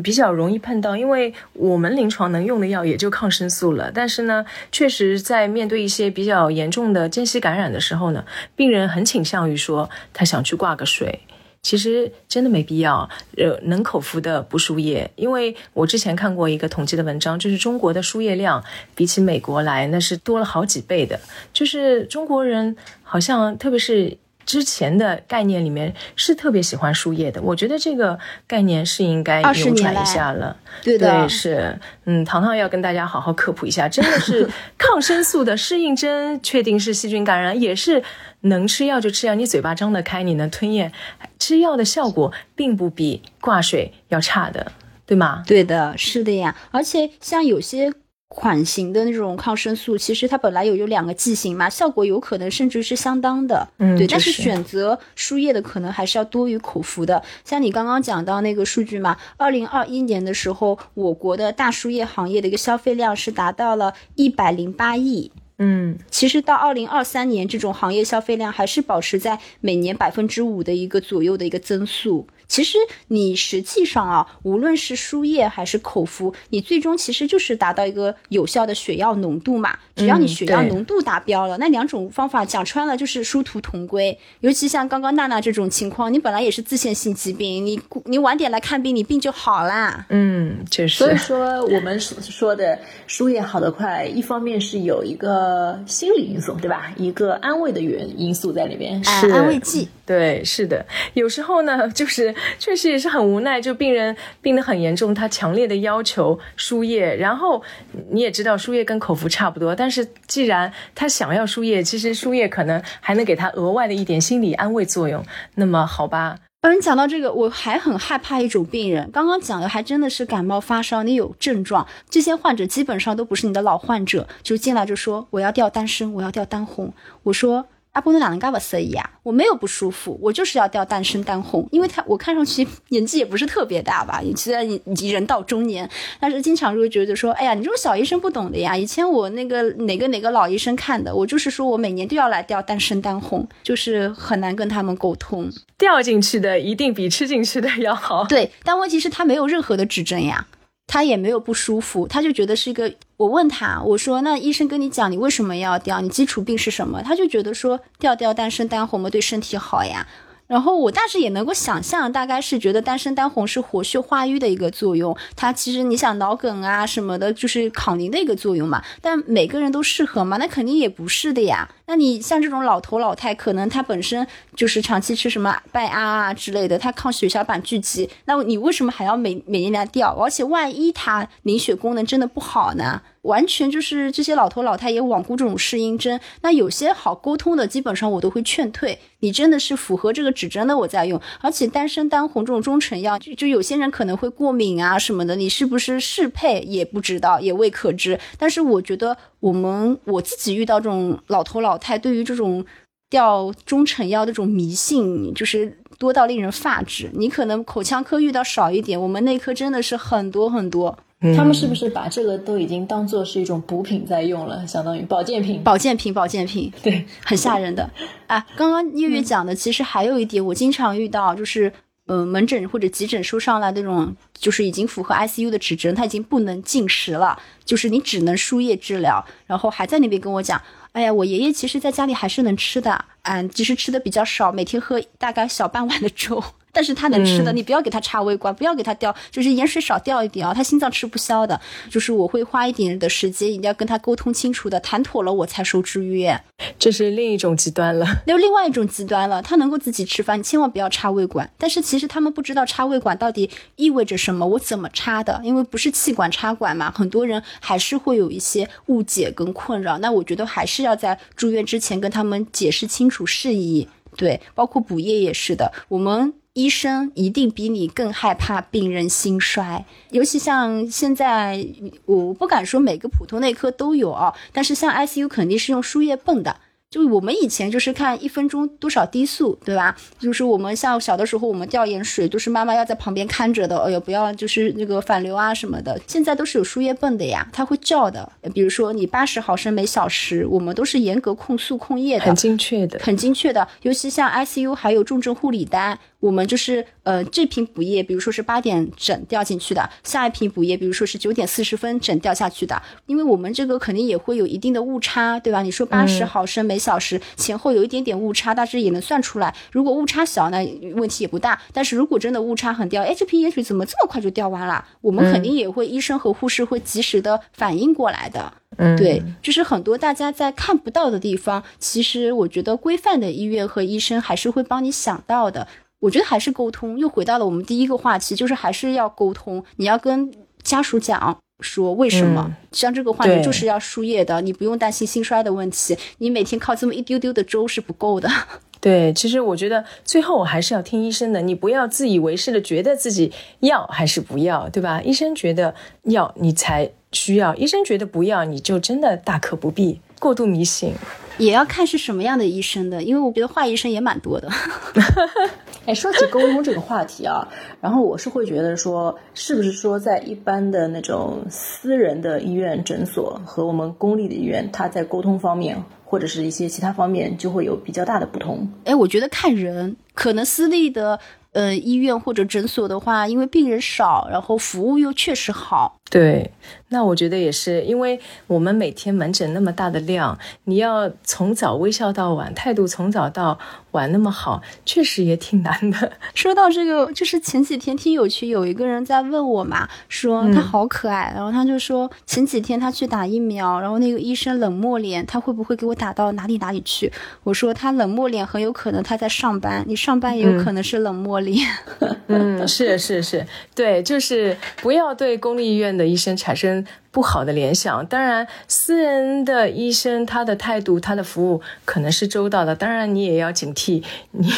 比较容易碰到，因为我们临床能用的药也就抗生素了。但是呢，确实在面对一些比较严重的间隙感染的时候呢，病人很倾向于说他想去挂。挂个水，其实真的没必要。呃，能口服的不输液，因为我之前看过一个统计的文章，就是中国的输液量比起美国来，那是多了好几倍的。就是中国人好像，特别是。之前的概念里面是特别喜欢输液的，我觉得这个概念是应该扭转一下了。对的，是，嗯，糖糖要跟大家好好科普一下，真的是抗生素的适应症确定是细菌感染，也是能吃药就吃药，你嘴巴张得开，你能吞咽，吃药的效果并不比挂水要差的，对吗？对的，是的呀，而且像有些。款型的那种抗生素，其实它本来有有两个剂型嘛，效果有可能甚至是相当的，嗯，对。但是选择输液的可能还是要多于口服的。像你刚刚讲到那个数据嘛，二零二一年的时候，我国的大输液行业的一个消费量是达到了一百零八亿，嗯，其实到二零二三年，这种行业消费量还是保持在每年百分之五的一个左右的一个增速。其实你实际上啊，无论是输液还是口服，你最终其实就是达到一个有效的血药浓度嘛。只要你血药浓度达标了，那两种方法讲穿了就是殊途同归。尤其像刚刚娜娜这种情况，你本来也是自限性疾病，你你晚点来看病，你病就好啦。嗯，确实。所以说我们说的输液好得快，一方面是有一个心理因素，对吧？一个安慰的原因素在里面，是安慰剂。对，是的。有时候呢，就是。确实也是很无奈，就病人病得很严重，他强烈的要求输液，然后你也知道输液跟口服差不多，但是既然他想要输液，其实输液可能还能给他额外的一点心理安慰作用，那么好吧。嗯，你讲到这个，我还很害怕一种病人。刚刚讲的还真的是感冒发烧，你有症状，这些患者基本上都不是你的老患者，就进来就说我要吊单身，我要吊单红。我说。阿波罗哪能干不色一呀？我没有不舒服，我就是要吊单身单红，因为他我看上去 年纪也不是特别大吧，虽然已经人到中年，但是经常就会觉得说，哎呀，你这种小医生不懂的呀。以前我那个哪个哪个老医生看的，我就是说我每年都要来吊单身单红，就是很难跟他们沟通。掉进去的一定比吃进去的要好。对，但问题是，他没有任何的指针呀。他也没有不舒服，他就觉得是一个。我问他，我说：“那医生跟你讲，你为什么要掉？你基础病是什么？”他就觉得说，掉掉单身单红嘛，对身体好呀。然后我当时也能够想象，大概是觉得丹参丹红是活血化瘀的一个作用，它其实你想脑梗啊什么的，就是抗凝的一个作用嘛。但每个人都适合吗？那肯定也不是的呀。那你像这种老头老太，可能他本身就是长期吃什么拜阿啊之类的，他抗血小板聚集，那你为什么还要每每年来吊？而且万一他凝血功能真的不好呢？完全就是这些老头老太也罔顾这种适应症。那有些好沟通的，基本上我都会劝退。你真的是符合这个指针的，我在用。而且丹参丹红这种中成药，就有些人可能会过敏啊什么的，你是不是适配也不知道，也未可知。但是我觉得我们我自己遇到这种老头老太，对于这种吊中成药的这种迷信，就是多到令人发指。你可能口腔科遇到少一点，我们内科真的是很多很多。他们是不是把这个都已经当做是一种补品在用了，相当于保健品？保健品，保健品，对，很吓人的。啊，刚刚月月讲的，其实还有一点，我经常遇到，就是，呃，门诊或者急诊收上来那种，就是已经符合 ICU 的指征，他已经不能进食了，就是你只能输液治疗，然后还在那边跟我讲，哎呀，我爷爷其实在家里还是能吃的，嗯，只是吃的比较少，每天喝大概小半碗的粥。但是他能吃的，你不要给他插胃管，不要给他掉，就是盐水少掉一点啊，他心脏吃不消的。就是我会花一点的时间，一定要跟他沟通清楚的，谈妥了我才收住院。这是另一种极端了，那另外一种极端了，他能够自己吃饭，你千万不要插胃管。但是其实他们不知道插胃管到底意味着什么，我怎么插的？因为不是气管插管嘛，很多人还是会有一些误解跟困扰。那我觉得还是要在住院之前跟他们解释清楚事宜。对，包括补液也是的，我们。医生一定比你更害怕病人心衰，尤其像现在，我不敢说每个普通内科都有啊，但是像 ICU 肯定是用输液泵的。就我们以前就是看一分钟多少滴速，对吧？就是我们像小的时候，我们吊盐水都是妈妈要在旁边看着的，哎呦，不要就是那个反流啊什么的。现在都是有输液泵的呀，它会叫的。比如说你八十毫升每小时，我们都是严格控速控液的，很精确的，很精确的。尤其像 ICU 还有重症护理单。我们就是呃，这瓶补液，比如说是八点整掉进去的，下一瓶补液，比如说是九点四十分整掉下去的，因为我们这个肯定也会有一定的误差，对吧？你说八十毫升每小时前后有一点点误差，大致也能算出来。如果误差小呢，问题也不大。但是如果真的误差很掉，哎，这瓶盐水怎么这么快就掉完了？我们肯定也会，医生和护士会及时的反应过来的。嗯，对，就是很多大家在看不到的地方，其实我觉得规范的医院和医生还是会帮你想到的。我觉得还是沟通，又回到了我们第一个话题，就是还是要沟通。你要跟家属讲说为什么，像这个患者就是要输液的，你不用担心心衰的问题。你每天靠这么一丢丢的粥是不够的。对，其实我觉得最后我还是要听医生的，你不要自以为是的觉得自己要还是不要，对吧？医生觉得要你才需要，医生觉得不要你就真的大可不必过度迷信。也要看是什么样的医生的，因为我觉得坏医生也蛮多的。哎，说起沟通这个话题啊，然后我是会觉得说，是不是说在一般的那种私人的医院诊所和我们公立的医院，它在沟通方面或者是一些其他方面就会有比较大的不同？哎，我觉得看人，可能私立的呃医院或者诊所的话，因为病人少，然后服务又确实好。对，那我觉得也是，因为我们每天门诊那么大的量，你要从早微笑到晚，态度从早到晚那么好，确实也挺难的。说到这个，就是前几天听友群有一个人在问我嘛，说他好可爱，然后他就说前几天他去打疫苗，然后那个医生冷漠脸，他会不会给我打到哪里哪里去？我说他冷漠脸很有可能他在上班，你上班也有可能是冷漠脸。嗯，是是是，对，就是不要对公立医院。的医生产生不好的联想。当然，私人的医生他的态度、他的服务可能是周到的，当然你也要警惕，你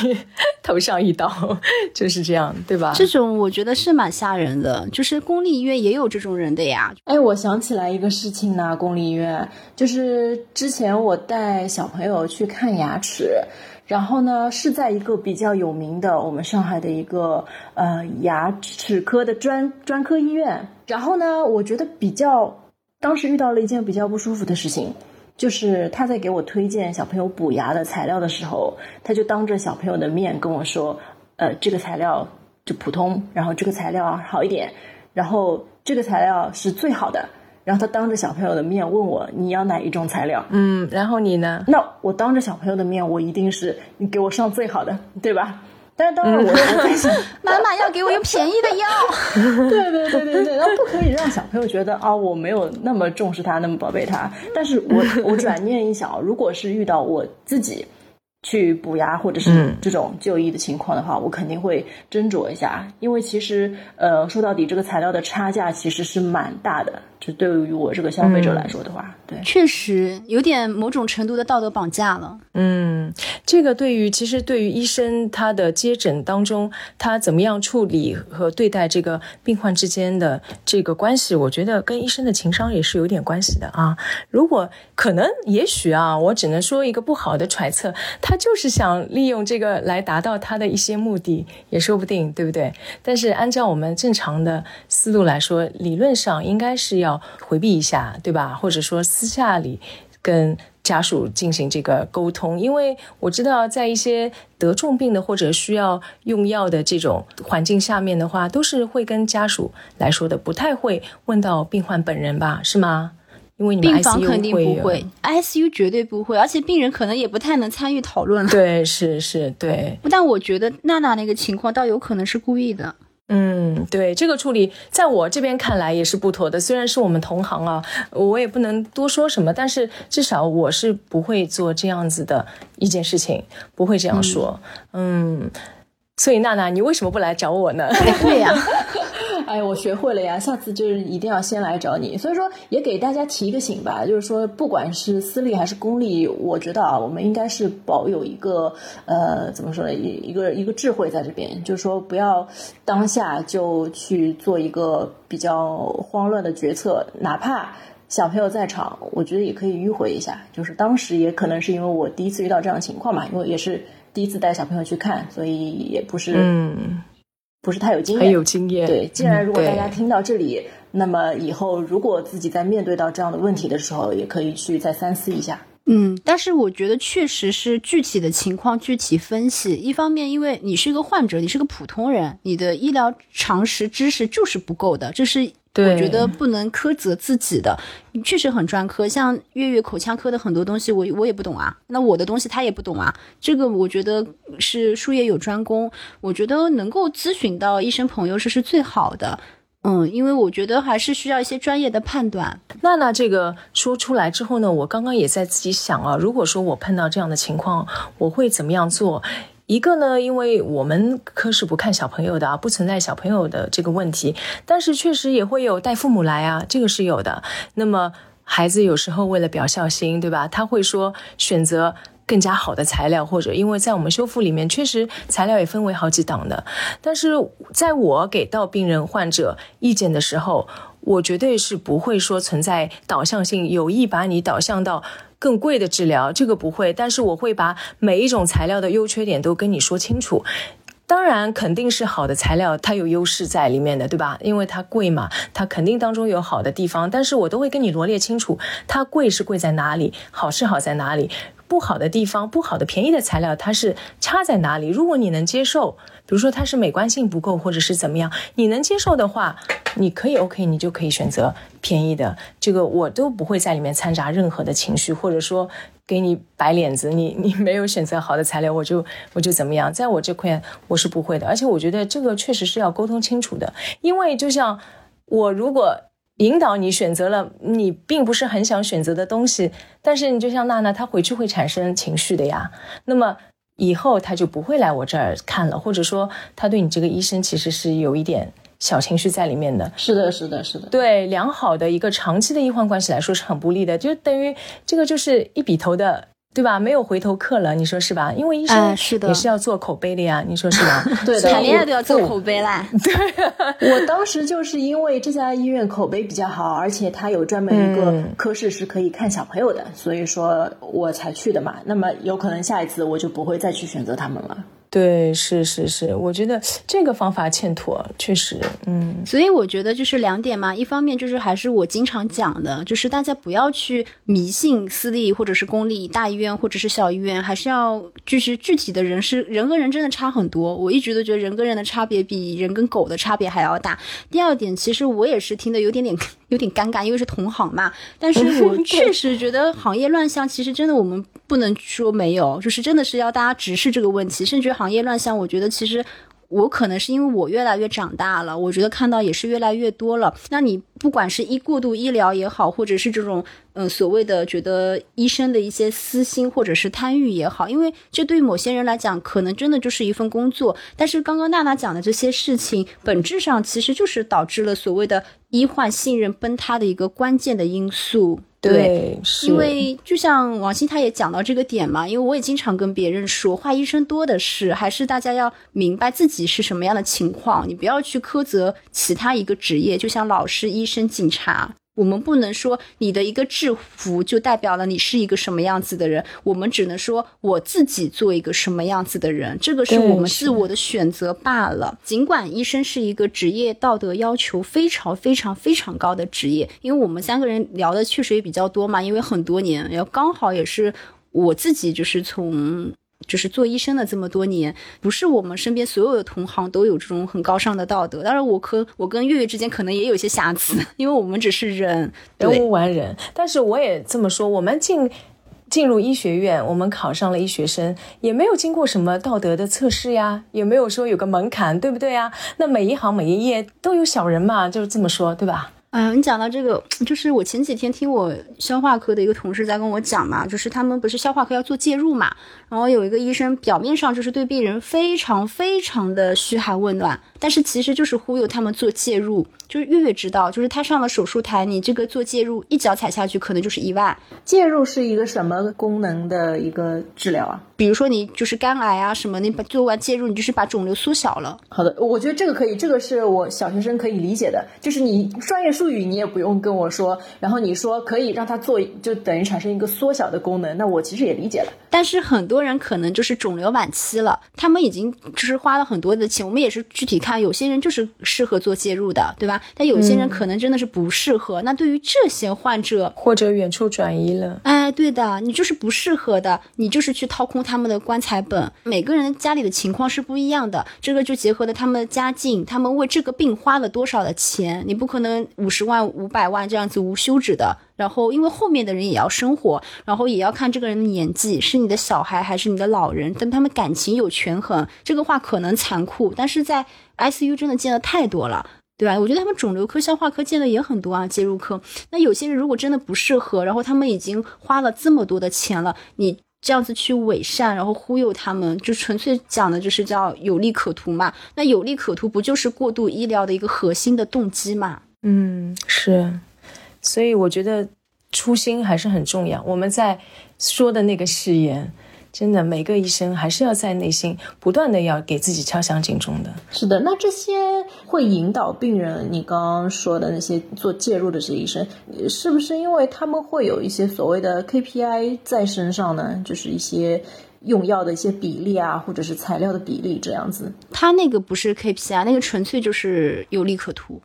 头上一刀，就是这样，对吧？这种我觉得是蛮吓人的，就是公立医院也有这种人的呀。哎，我想起来一个事情呢，公立医院就是之前我带小朋友去看牙齿。然后呢，是在一个比较有名的我们上海的一个呃牙齿科的专专科医院。然后呢，我觉得比较当时遇到了一件比较不舒服的事情，就是他在给我推荐小朋友补牙的材料的时候，他就当着小朋友的面跟我说，呃，这个材料就普通，然后这个材料好一点，然后这个材料是最好的。然后他当着小朋友的面问我你要哪一种材料？嗯，然后你呢？那我当着小朋友的面，我一定是你给我上最好的，对吧？但是当然我我在想，妈妈要给我用便宜的药。对对对对对，然后不可以让小朋友觉得啊，我没有那么重视他，那么宝贝他。但是我我转念一想，如果是遇到我自己。去补牙或者是这种就医的情况的话，我肯定会斟酌一下，因为其实呃说到底，这个材料的差价其实是蛮大的。就对于我这个消费者来说的话，对，确实有点某种程度的道德绑架了。嗯，这个对于其实对于医生他的接诊当中，他怎么样处理和对待这个病患之间的这个关系，我觉得跟医生的情商也是有点关系的啊。如果可能，也许啊，我只能说一个不好的揣测。他就是想利用这个来达到他的一些目的，也说不定，对不对？但是按照我们正常的思路来说，理论上应该是要回避一下，对吧？或者说私下里跟家属进行这个沟通，因为我知道在一些得重病的或者需要用药的这种环境下面的话，都是会跟家属来说的，不太会问到病患本人吧？是吗？因为病房肯定不会，ICU 绝对不会，而且病人可能也不太能参与讨论了。对，是是，对。但我觉得娜娜那个情况倒有可能是故意的。嗯，对，这个处理在我这边看来也是不妥的。虽然是我们同行啊，我也不能多说什么，但是至少我是不会做这样子的一件事情，不会这样说。嗯，所以娜娜，你为什么不来找我呢？对呀。哎，我学会了呀，下次就是一定要先来找你。所以说，也给大家提一个醒吧，就是说，不管是私立还是公立，我觉得啊，我们应该是保有一个呃，怎么说呢，一一个一个智慧在这边，就是说，不要当下就去做一个比较慌乱的决策，哪怕小朋友在场，我觉得也可以迂回一下。就是当时也可能是因为我第一次遇到这样的情况嘛，因为也是第一次带小朋友去看，所以也不是嗯。不是太有经验，很有经验。对，既然如果大家听到这里，那么以后如果自己在面对到这样的问题的时候，也可以去再三思一下。嗯，但是我觉得确实是具体的情况具体分析。一方面，因为你是一个患者，你是个普通人，你的医疗常识知识就是不够的，这是。我觉得不能苛责自己的，确实很专科。像月月口腔科的很多东西，我我也不懂啊。那我的东西他也不懂啊。这个我觉得是术业有专攻。我觉得能够咨询到医生朋友这是最好的。嗯，因为我觉得还是需要一些专业的判断。娜娜这个说出来之后呢，我刚刚也在自己想啊，如果说我碰到这样的情况，我会怎么样做？一个呢，因为我们科室不看小朋友的啊，不存在小朋友的这个问题，但是确实也会有带父母来啊，这个是有的。那么孩子有时候为了表孝心，对吧？他会说选择更加好的材料，或者因为在我们修复里面，确实材料也分为好几档的。但是在我给到病人患者意见的时候，我绝对是不会说存在导向性，有意把你导向到。更贵的治疗，这个不会，但是我会把每一种材料的优缺点都跟你说清楚。当然，肯定是好的材料，它有优势在里面的，对吧？因为它贵嘛，它肯定当中有好的地方。但是我都会跟你罗列清楚，它贵是贵在哪里，好是好在哪里，不好的地方，不好的便宜的材料它是差在哪里。如果你能接受。比如说它是美观性不够，或者是怎么样，你能接受的话，你可以 OK，你就可以选择便宜的。这个我都不会在里面掺杂任何的情绪，或者说给你摆脸子。你 你没有选择好的材料，我就我就怎么样，在我这块我是不会的。而且我觉得这个确实是要沟通清楚的，因为就像我如果引导你选择了你并不是很想选择的东西，但是你就像娜娜，她回去会产生情绪的呀。那么。以后他就不会来我这儿看了，或者说他对你这个医生其实是有一点小情绪在里面的。是的，是的，是的。对良好的一个长期的医患关系来说是很不利的，就等于这个就是一笔头的。对吧？没有回头客了，你说是吧？因为医生是的，也是要做口碑的呀，你说是吧？对的，谈恋爱都要做口碑啦。对，我当时就是因为这家医院口碑比较好，而且它有专门一个科室是可以看小朋友的，所以说我才去的嘛。那么有可能下一次我就不会再去选择他们了。对，是是是，我觉得这个方法欠妥，确实，嗯，所以我觉得就是两点嘛，一方面就是还是我经常讲的，就是大家不要去迷信私立或者是公立大医院或者是小医院，还是要就是具体的人是人和人真的差很多，我一直都觉得人跟人的差别比人跟狗的差别还要大。第二点，其实我也是听得有点点有点尴尬，因为是同行嘛，但是 我确实觉得行业乱象其实真的我们不能说没有，就是真的是要大家直视这个问题，甚至。行业乱象，我觉得其实我可能是因为我越来越长大了，我觉得看到也是越来越多了。那你不管是医过度医疗也好，或者是这种嗯所谓的觉得医生的一些私心或者是贪欲也好，因为这对于某些人来讲，可能真的就是一份工作。但是刚刚娜娜讲的这些事情，本质上其实就是导致了所谓的医患信任崩塌的一个关键的因素。对，因为就像王鑫他也讲到这个点嘛，因为我也经常跟别人说，话医生多的是，还是大家要明白自己是什么样的情况，你不要去苛责其他一个职业，就像老师、医生、警察。我们不能说你的一个制服就代表了你是一个什么样子的人，我们只能说我自己做一个什么样子的人，这个是我们自我的选择罢了。尽管医生是一个职业道德要求非常非常非常高的职业，因为我们三个人聊的确实也比较多嘛，因为很多年，然后刚好也是我自己就是从。就是做医生的这么多年，不是我们身边所有的同行都有这种很高尚的道德。当然，我可我跟月月之间可能也有一些瑕疵，因为我们只是人，人无完人。但是我也这么说，我们进进入医学院，我们考上了医学生，也没有经过什么道德的测试呀，也没有说有个门槛，对不对呀？那每一行每一业都有小人嘛，就是这么说，对吧？哎，你讲到这个，就是我前几天听我消化科的一个同事在跟我讲嘛，就是他们不是消化科要做介入嘛，然后有一个医生表面上就是对病人非常非常的嘘寒问暖，但是其实就是忽悠他们做介入。就是月月知道，就是他上了手术台，你这个做介入一脚踩下去可能就是一万。介入是一个什么功能的一个治疗啊？比如说你就是肝癌啊什么，你把做完介入，你就是把肿瘤缩小了。好的，我觉得这个可以，这个是我小学生可以理解的，就是你专业术语你也不用跟我说，然后你说可以让它做，就等于产生一个缩小的功能，那我其实也理解了。但是很多人可能就是肿瘤晚期了，他们已经就是花了很多的钱，我们也是具体看，有些人就是适合做介入的，对吧？但有些人可能真的是不适合。那对于这些患者，或者远处转移了，哎，对的，你就是不适合的，你就是去掏空他们的棺材本。每个人家里的情况是不一样的，这个就结合了他们的家境，他们为这个病花了多少的钱，你不可能五十万、五百万这样子无休止的。然后，因为后面的人也要生活，然后也要看这个人的年纪，是你的小孩还是你的老人，跟他们感情有权衡。这个话可能残酷，但是在 ICU 真的见的太多了。对吧？我觉得他们肿瘤科、消化科见的也很多啊，介入科。那有些人如果真的不适合，然后他们已经花了这么多的钱了，你这样子去伪善，然后忽悠他们，就纯粹讲的就是叫有利可图嘛。那有利可图不就是过度医疗的一个核心的动机嘛？嗯，是。所以我觉得初心还是很重要。我们在说的那个誓言。真的，每个医生还是要在内心不断的要给自己敲响警钟的。是的，那这些会引导病人，你刚刚说的那些做介入的这些医生，是不是因为他们会有一些所谓的 KPI 在身上呢？就是一些用药的一些比例啊，或者是材料的比例这样子？他那个不是 KPI，那个纯粹就是有利可图。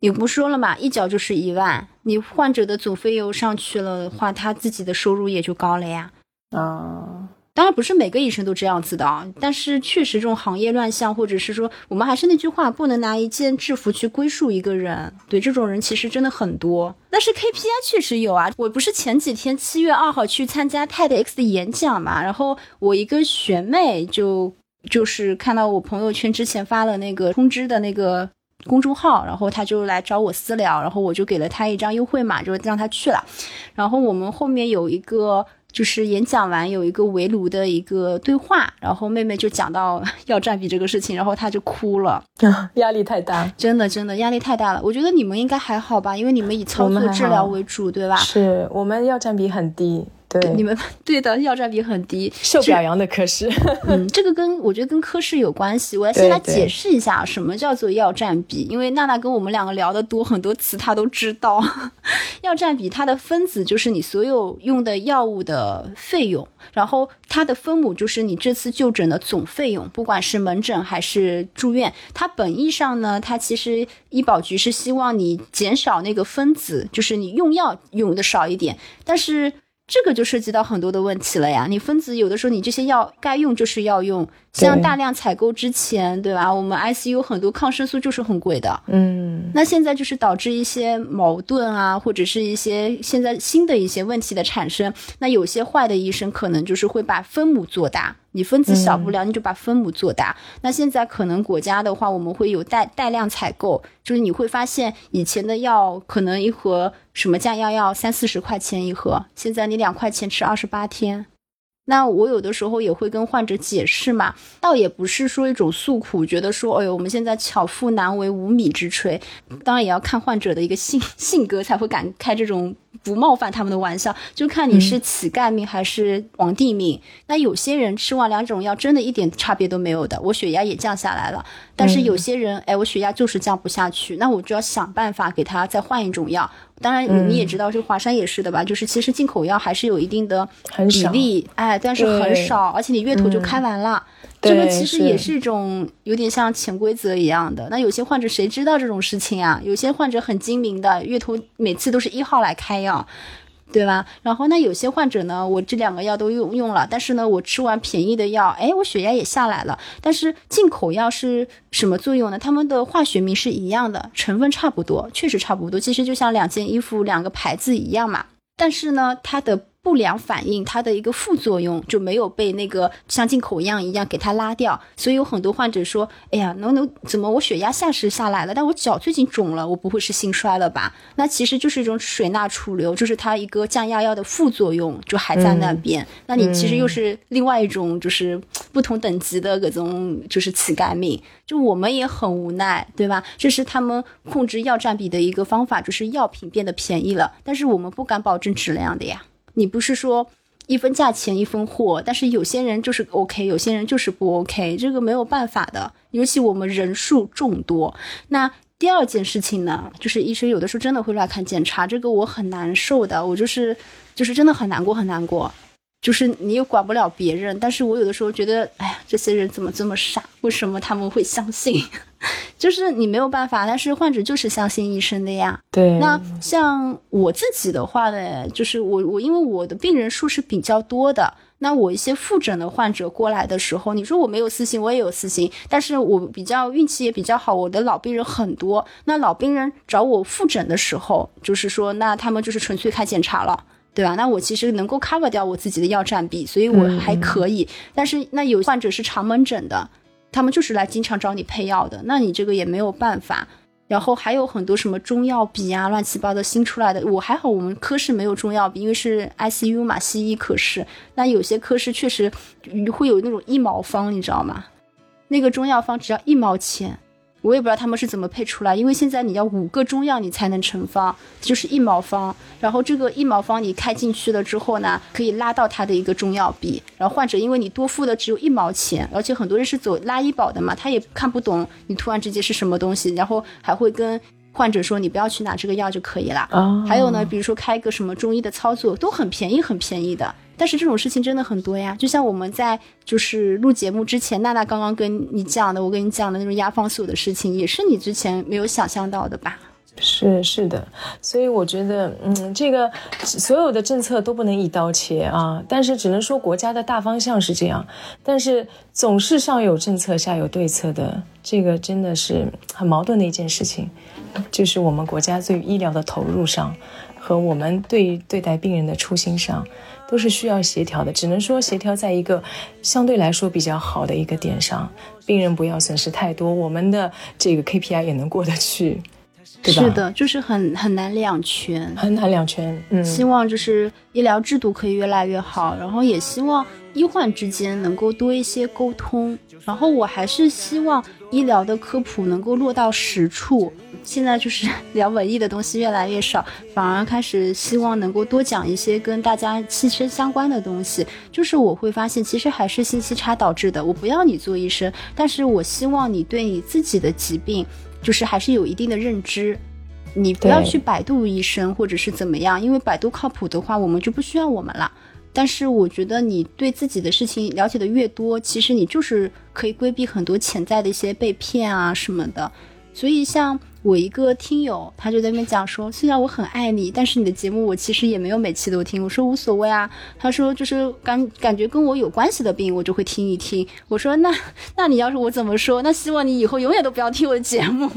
你不说了嘛，一脚就是一万，你患者的总费用上去了的话，他自己的收入也就高了呀。啊。当然不是每个医生都这样子的，但是确实这种行业乱象，或者是说我们还是那句话，不能拿一件制服去归属一个人。对这种人其实真的很多。但是 KPI 确实有啊，我不是前几天七月二号去参加 TEDx 的演讲嘛，然后我一个学妹就就是看到我朋友圈之前发了那个通知的那个公众号，然后他就来找我私聊，然后我就给了他一张优惠码，就让他去了。然后我们后面有一个。就是演讲完有一个围炉的一个对话，然后妹妹就讲到要占比这个事情，然后她就哭了，压力太大，真的真的压力太大了。我觉得你们应该还好吧，因为你们以操作治疗为主，对吧？是我们要占比很低。对你们 对的药占比很低，受表扬的科室。嗯，这个跟我觉得跟科室有关系。我要先来解释一下什么叫做药占比，因为娜娜跟我们两个聊的多，很多词她都知道。药占比它的分子就是你所有用的药物的费用，然后它的分母就是你这次就诊的总费用，不管是门诊还是住院。它本意上呢，它其实医保局是希望你减少那个分子，就是你用药用的少一点，但是。这个就涉及到很多的问题了呀！你分子有的时候你这些药该用就是要用，像大量采购之前，对吧？我们 ICU 很多抗生素就是很贵的，嗯，那现在就是导致一些矛盾啊，或者是一些现在新的一些问题的产生。那有些坏的医生可能就是会把分母做大。你分子小不了，你就把分母做大。那现在可能国家的话，我们会有带带量采购，就是你会发现以前的药可能一盒什么降压药三四十块钱一盒，现在你两块钱吃二十八天。那我有的时候也会跟患者解释嘛，倒也不是说一种诉苦，觉得说，哎呦，我们现在巧妇难为无米之炊。当然也要看患者的一个性 性格，才会敢开这种。不冒犯他们的玩笑，就看你是乞丐命还是皇帝命。那有些人吃完两种药，真的一点差别都没有的，我血压也降下来了。但是有些人，哎，我血压就是降不下去，那我就要想办法给他再换一种药。当然，你也知道，这华山也是的吧？就是其实进口药还是有一定的比例，哎，但是很少，而且你月头就开完了。这个其实也是一种有点像潜规则一样的。那有些患者谁知道这种事情啊？有些患者很精明的，月头每次都是一号来开药，对吧？然后那有些患者呢，我这两个药都用用了，但是呢，我吃完便宜的药，哎，我血压也下来了。但是进口药是什么作用呢？它们的化学名是一样的，成分差不多，确实差不多。其实就像两件衣服两个牌子一样嘛。但是呢，它的。不良反应，它的一个副作用就没有被那个像进口样一样给它拉掉，所以有很多患者说：“哎呀，能能怎么我血压下是下来了，但我脚最近肿了，我不会是心衰了吧？”那其实就是一种水钠储留，就是它一个降压药的副作用就还在那边。那你其实又是另外一种就是不同等级的各种就是乞丐命，就我们也很无奈，对吧？这是他们控制药占比的一个方法，就是药品变得便宜了，但是我们不敢保证质量的呀。你不是说一分价钱一分货，但是有些人就是 OK，有些人就是不 OK，这个没有办法的。尤其我们人数众多。那第二件事情呢，就是医生有的时候真的会乱看检查，这个我很难受的，我就是就是真的很难过很难过。就是你也管不了别人，但是我有的时候觉得，哎呀，这些人怎么这么傻？为什么他们会相信？就是你没有办法，但是患者就是相信医生的呀。对。那像我自己的话呢，就是我我因为我的病人数是比较多的，那我一些复诊的患者过来的时候，你说我没有私心，我也有私心，但是我比较运气也比较好，我的老病人很多。那老病人找我复诊的时候，就是说，那他们就是纯粹看检查了。对吧？那我其实能够 cover 掉我自己的药占比，所以我还可以。但是那有患者是长门诊的，他们就是来经常找你配药的，那你这个也没有办法。然后还有很多什么中药笔啊，乱七八糟新出来的。我还好，我们科室没有中药笔，因为是 ICU 嘛，西医科室。那有些科室确实会有那种一毛方，你知道吗？那个中药方只要一毛钱。我也不知道他们是怎么配出来，因为现在你要五个中药你才能成方，就是一毛方。然后这个一毛方你开进去了之后呢，可以拉到它的一个中药比。然后患者因为你多付的只有一毛钱，而且很多人是走拉医保的嘛，他也看不懂你突然之间是什么东西，然后还会跟患者说你不要去拿这个药就可以了。还有呢，比如说开个什么中医的操作都很便宜，很便宜的。但是这种事情真的很多呀，就像我们在就是录节目之前，娜娜刚刚跟你讲的，我跟你讲的那种压方锁的事情，也是你之前没有想象到的吧？是是的，所以我觉得，嗯，这个所有的政策都不能一刀切啊，但是只能说国家的大方向是这样，但是总是上有政策下有对策的，这个真的是很矛盾的一件事情，就是我们国家对医疗的投入上。和我们对对待病人的初心上。都是需要协调的，只能说协调在一个相对来说比较好的一个点上，病人不要损失太多，我们的这个 KPI 也能过得去。对吧？是的，就是很很难两全，很难两全。嗯，希望就是医疗制度可以越来越好，然后也希望医患之间能够多一些沟通，然后我还是希望医疗的科普能够落到实处。现在就是 聊文艺的东西越来越少，反而开始希望能够多讲一些跟大家切身相关的东西。就是我会发现，其实还是信息差导致的。我不要你做医生，但是我希望你对你自己的疾病，就是还是有一定的认知。你不要去百度医生或者是怎么样，因为百度靠谱的话，我们就不需要我们了。但是我觉得你对自己的事情了解的越多，其实你就是可以规避很多潜在的一些被骗啊什么的。所以像。我一个听友，他就在那边讲说，虽然我很爱你，但是你的节目我其实也没有每期都听。我说无所谓啊，他说就是感感觉跟我有关系的病，我就会听一听。我说那那你要是我怎么说？那希望你以后永远都不要听我的节目。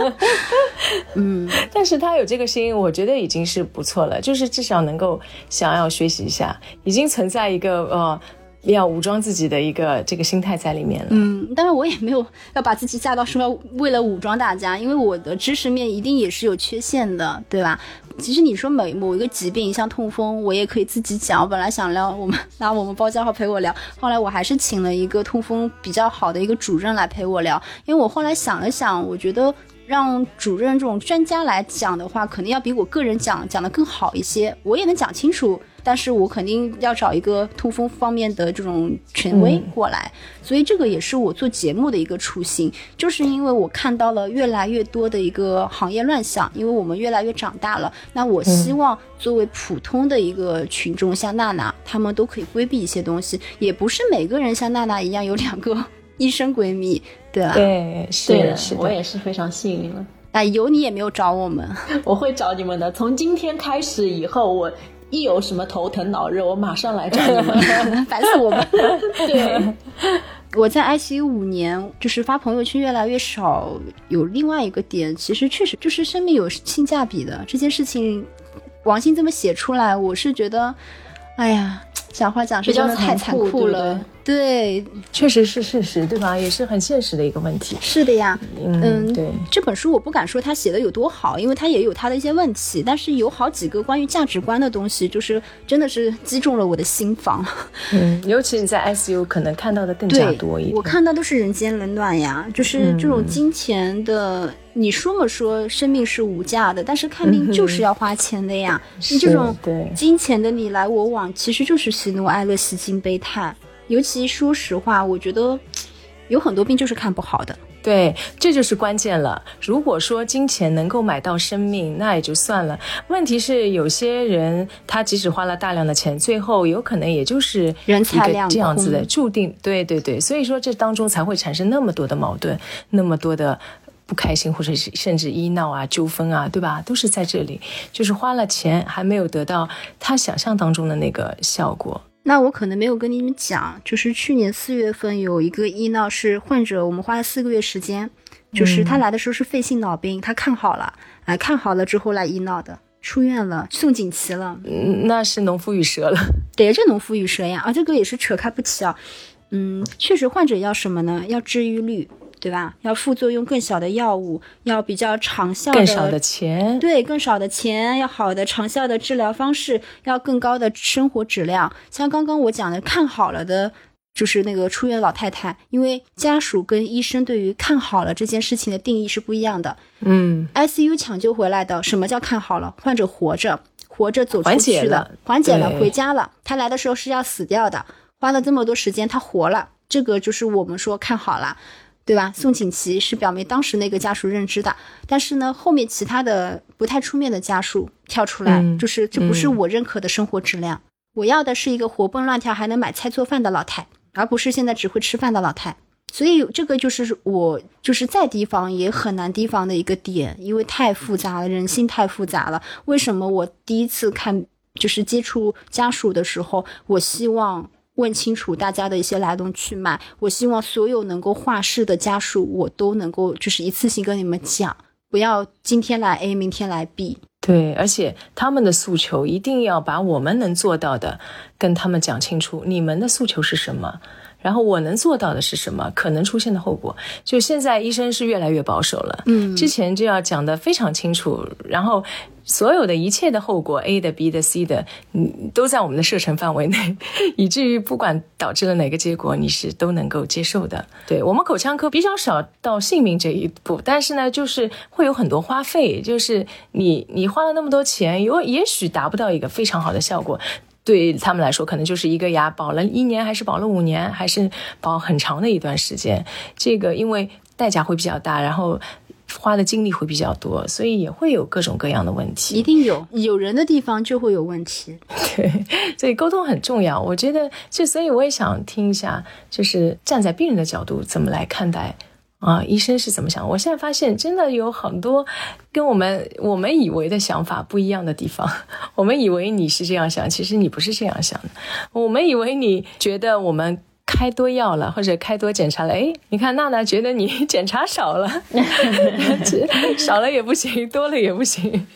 嗯，但是他有这个心，我觉得已经是不错了，就是至少能够想要学习一下，已经存在一个呃。要武装自己的一个这个心态在里面了。嗯，但是我也没有要把自己架到说要为了武装大家，因为我的知识面一定也是有缺陷的，对吧？其实你说某某一个疾病，像痛风，我也可以自己讲。我本来想聊我们拿我们包家号陪我聊，后来我还是请了一个痛风比较好的一个主任来陪我聊，因为我后来想了想，我觉得让主任这种专家来讲的话，肯定要比我个人讲讲的更好一些，我也能讲清楚。但是我肯定要找一个痛风方面的这种权威过来，所以这个也是我做节目的一个初心，就是因为我看到了越来越多的一个行业乱象，因为我们越来越长大了，那我希望作为普通的一个群众，像娜娜他们都可以规避一些东西，也不是每个人像娜娜一样有两个 医生闺蜜，对吧？对，是的，是的，我也是非常幸运了。哎，有你也没有找我们，我会找你们的。从今天开始以后，我。一有什么头疼脑热，我马上来找你们，烦死我们。对，我在爱奇艺五年，就是发朋友圈越来越少。有另外一个点，其实确实就是生命有性价比的这件事情。王鑫这么写出来，我是觉得，哎呀。讲话讲是真的太残酷了，对，确实是事实，对吧？也是很现实的一个问题。是的呀，嗯，对。这本书我不敢说他写的有多好，因为他也有他的一些问题，但是有好几个关于价值观的东西，就是真的是击中了我的心房。嗯，尤其你在 ICU 可能看到的更加多一点。我看到都是人间冷暖呀，就是这种金钱的。你说么说，生命是无价的，但是看病就是要花钱的呀。你这种金钱的你来我往，其实就是喜怒哀乐、喜惊悲叹。尤其说实话，我觉得有很多病就是看不好的。对，这就是关键了。如果说金钱能够买到生命，那也就算了。问题是有些人他即使花了大量的钱，最后有可能也就是人财两这样子的注定。对对对，所以说这当中才会产生那么多的矛盾，那么多的。不开心，或者是甚至医闹啊、纠纷啊，对吧？都是在这里，就是花了钱还没有得到他想象当中的那个效果。那我可能没有跟你们讲，就是去年四月份有一个医闹，是患者，我们花了四个月时间，就是他来的时候是肺性脑病，他看好了，哎，看好了之后来医闹的，出院了，送锦旗了。嗯，那是农夫与蛇了。对，这农夫与蛇呀，啊，这个也是扯开不起啊。嗯，确实，患者要什么呢？要治愈率。对吧？要副作用更小的药物，要比较长效的，更少的钱。对，更少的钱，要好的长效的治疗方式，要更高的生活质量。像刚刚我讲的，看好了的，就是那个出院老太太，因为家属跟医生对于看好了这件事情的定义是不一样的。嗯，ICU 抢救回来的，什么叫看好了？患者活着，活着走出去了，缓解了，回家了。他来的时候是要死掉的，花了这么多时间，他活了，这个就是我们说看好了。对吧？宋锦旗是表明当时那个家属认知的，但是呢，后面其他的不太出面的家属跳出来，就是这不是我认可的生活质量。我要的是一个活蹦乱跳还能买菜做饭的老太，而不是现在只会吃饭的老太。所以这个就是我就是再提防也很难提防的一个点，因为太复杂了，人性太复杂了。为什么我第一次看就是接触家属的时候，我希望。问清楚大家的一些来龙去脉，我希望所有能够画室的家属，我都能够就是一次性跟你们讲，不要今天来 A，明天来 B。对，而且他们的诉求一定要把我们能做到的跟他们讲清楚，你们的诉求是什么？然后我能做到的是什么？可能出现的后果，就现在医生是越来越保守了。嗯之前就要讲得非常清楚，然后所有的一切的后果，A 的、B 的、C 的，嗯，都在我们的射程范围内，以至于不管导致了哪个结果，你是都能够接受的。对我们口腔科比较少到性命这一步，但是呢，就是会有很多花费，就是你你花了那么多钱，有也许达不到一个非常好的效果。对他们来说，可能就是一个牙保了一年，还是保了五年，还是保很长的一段时间。这个因为代价会比较大，然后花的精力会比较多，所以也会有各种各样的问题一。定有有人的地方就会有问题。对，所以沟通很重要。我觉得，就所以我也想听一下，就是站在病人的角度怎么来看待。啊，医生是怎么想？我现在发现真的有很多跟我们我们以为的想法不一样的地方。我们以为你是这样想，其实你不是这样想的。我们以为你觉得我们开多药了，或者开多检查了，哎，你看娜娜觉得你 检查少了，少了也不行，多了也不行，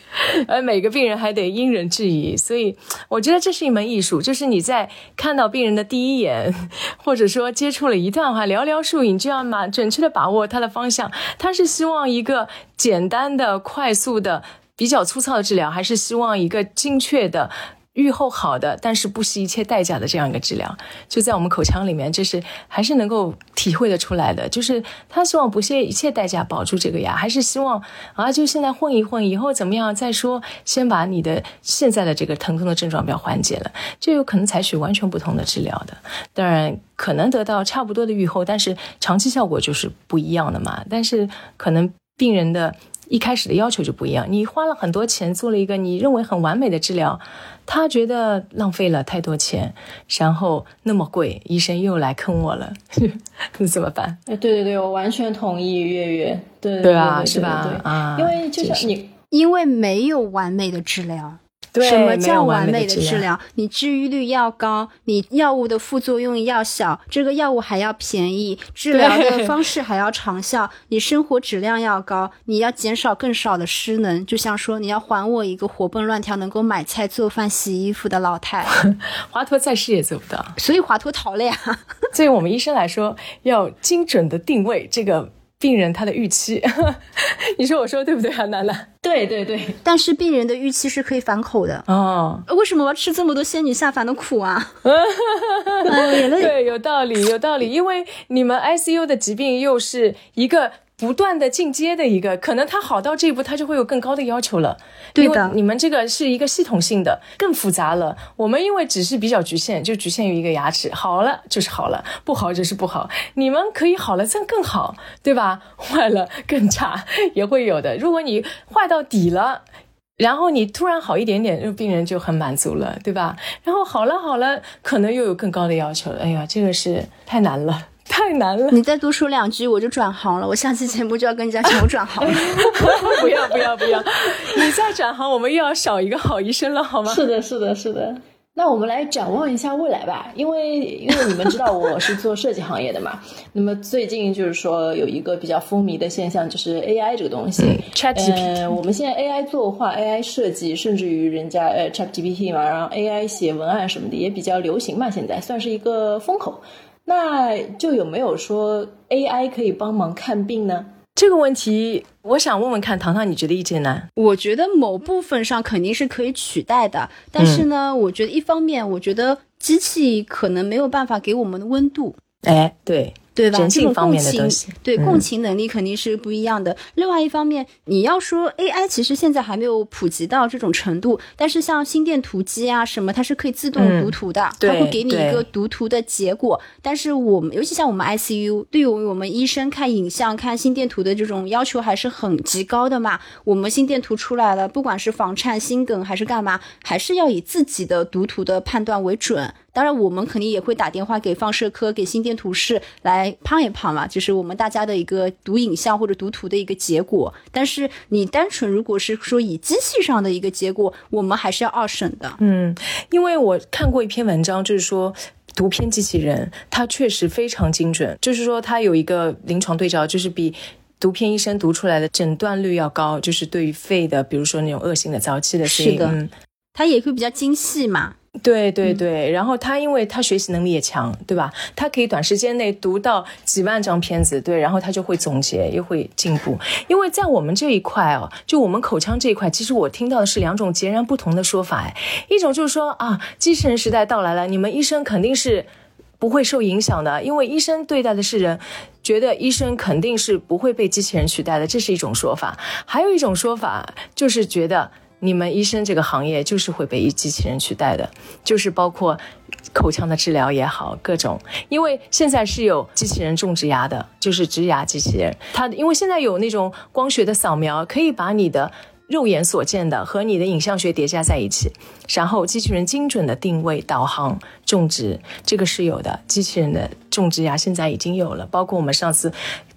而每个病人还得因人制宜。所以我觉得这是一门艺术，就是你在看到病人的第一眼，或者说接触了一段话，寥寥数语，就要马准确的把握他的方向。他是希望一个简单的、快速的、比较粗糙的治疗，还是希望一个精确的？愈后好的，但是不惜一切代价的这样一个治疗，就在我们口腔里面，这是还是能够体会得出来的。就是他希望不惜一切代价保住这个牙，还是希望啊，就现在混一混，以后怎么样再说，先把你的现在的这个疼痛的症状表缓解了，就有可能采取完全不同的治疗的。当然，可能得到差不多的愈后，但是长期效果就是不一样的嘛。但是可能病人的。一开始的要求就不一样，你花了很多钱做了一个你认为很完美的治疗，他觉得浪费了太多钱，然后那么贵，医生又来坑我了，那怎么办？哎，对对对，我完全同意月月，对对啊，对是吧？对啊，因为就就是像你，因为没有完美的治疗。对什么叫完美的治的治疗？你治愈率要高，你药物的副作用要小，这个药物还要便宜，治疗的方式还要长效，你生活质量要高，你要减少更少的失能。就像说，你要还我一个活蹦乱跳、能够买菜、做饭、洗衣服的老太。华佗在世也做不到，所以华佗逃了呀。对于我们医生来说，要精准的定位这个病人他的预期。你说我说对不对啊，楠楠？对对对，但是病人的预期是可以反口的。哦，为什么我要吃这么多仙女下凡的苦啊？对，有道理，有道理，因为你们 ICU 的疾病又是一个不断的进阶的一个，可能它好到这一步，它就会有更高的要求了。对的因为你们这个是一个系统性的，更复杂了。我们因为只是比较局限，就局限于一个牙齿，好了就是好了，不好就是不好。你们可以好了，这样更好，对吧？坏了更差也会有的。如果你坏到底了。然后你突然好一点点，就病人就很满足了，对吧？然后好了好了，可能又有更高的要求了。哎呀，这个是太难了，太难了。你再多说两句，我就转行了。我下期节目就要跟人家讲我转行了。不要不要不要！你再转行，我们又要少一个好医生了，好吗？是的，是的，是的。那我们来展望一下未来吧，因为因为你们知道我是做设计行业的嘛，那么最近就是说有一个比较风靡的现象，就是 AI 这个东西。嗯 ChatGPT 呃，我们现在 AI 作画、AI 设计，甚至于人家呃 ChatGPT 嘛，然后 AI 写文案什么的也比较流行嘛，现在算是一个风口。那就有没有说 AI 可以帮忙看病呢？这个问题，我想问问看，糖糖，你觉得意见呢？我觉得某部分上肯定是可以取代的，但是呢，我觉得一方面，我觉得机器可能没有办法给我们的温度。哎，对，对吧？这种人性方共情面的东西，对嗯共情能力肯定是不一样的。另外一方面，你要说 AI，其实现在还没有普及到这种程度，但是像心电图机啊什么，它是可以自动嗯读图的，它会给你一个读图的结果。但是我们，尤其像我们 ICU，对于我们医生看影像、看心电图的这种要求还是很极高的嘛。我们心电图出来了，不管是房颤、心梗还是干嘛，还是要以自己的读图的判断为准。当然，我们肯定也会打电话给放射科、给心电图室来判一判嘛，就是我们大家的一个读影像或者读图的一个结果。但是你单纯如果是说以机器上的一个结果，我们还是要二审的。嗯，因为我看过一篇文章，就是说。读片机器人，它确实非常精准，就是说它有一个临床对照，就是比读片医生读出来的诊断率要高，就是对于肺的，比如说那种恶性的早期的是的嗯，它也会比较精细嘛。对对对，然后他因为他学习能力也强，对吧？他可以短时间内读到几万张片子，对，然后他就会总结，又会进步。因为在我们这一块哦，就我们口腔这一块，其实我听到的是两种截然不同的说法。哎，一种就是说啊，机器人时代到来了，你们医生肯定是不会受影响的，因为医生对待的是人，觉得医生肯定是不会被机器人取代的，这是一种说法。还有一种说法就是觉得。你们医生这个行业就是会被机器人取代的，就是包括口腔的治疗也好，各种，因为现在是有机器人种植牙的，就是植牙机器人，它因为现在有那种光学的扫描，可以把你的肉眼所见的和你的影像学叠加在一起，然后机器人精准的定位、导航、种植，这个是有的。机器人的种植牙现在已经有了，包括我们上次。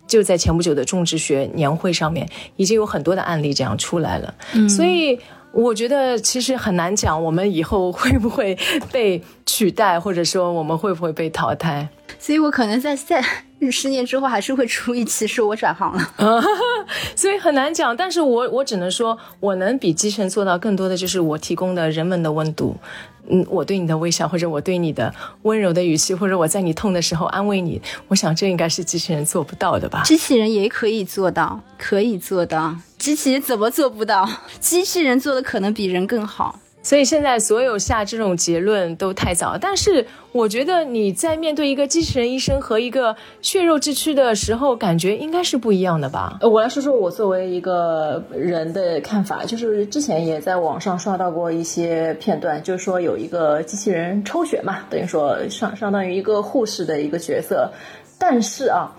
就在前不久的种植学年会上面，已经有很多的案例这样出来了。嗯，所以我觉得其实很难讲，我们以后会不会被取代，或者说我们会不会被淘汰。所以我可能在在 十年之后还是会出一期说我转行了。所以很难讲，但是我我只能说，我能比机器人做到更多的就是我提供的人文的温度。嗯，我对你的微笑，或者我对你的温柔的语气，或者我在你痛的时候安慰你，我想这应该是机器人做不到的吧？机器人也可以做到，可以做到。机器人怎么做不到？机器人做的可能比人更好。所以现在所有下这种结论都太早，但是我觉得你在面对一个机器人医生和一个血肉之躯的时候，感觉应该是不一样的吧？我来说说我作为一个人的看法，就是之前也在网上刷到过一些片段，就是说有一个机器人抽血嘛，等于说相相当于一个护士的一个角色，但是啊。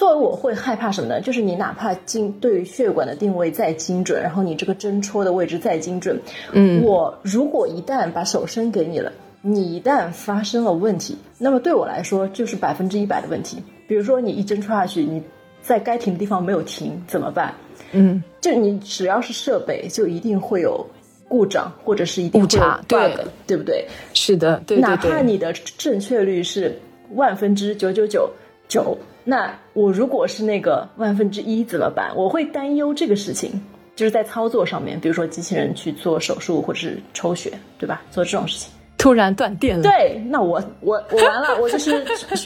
作为我会害怕什么呢？就是你哪怕精对血管的定位再精准，然后你这个针戳的位置再精准，嗯，我如果一旦把手伸给你了，你一旦发生了问题，那么对我来说就是百分之一百的问题。比如说你一针戳下去，你在该停的地方没有停，怎么办？嗯，就你只要是设备，就一定会有故障，或者是一定会有 bug，对不对？是的，对，哪怕你的正确率是万分之九九九九。那我如果是那个万分之一怎么办？我会担忧这个事情，就是在操作上面，比如说机器人去做手术或者是抽血，对吧？做这种事情突然断电了，对，那我我我完了，我就是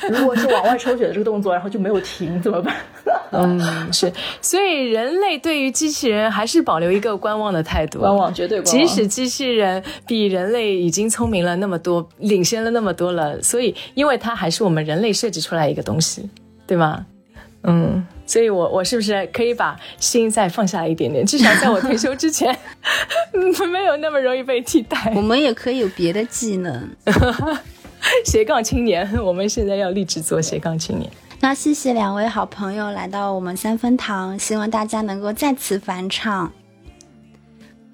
如果是往外抽血的这个动作，然后就没有停，怎么办？嗯，是，所以人类对于机器人还是保留一个观望的态度，观望绝对观望。即使机器人比人类已经聪明了那么多，领先了那么多了，所以因为它还是我们人类设计出来一个东西。对吗？嗯，所以，我我是不是可以把心再放下一点点？至少在我退休之前，没有那么容易被替代。我们也可以有别的技能，斜杠青年。我们现在要立志做斜杠青年。那谢谢两位好朋友来到我们三分堂，希望大家能够再次返场。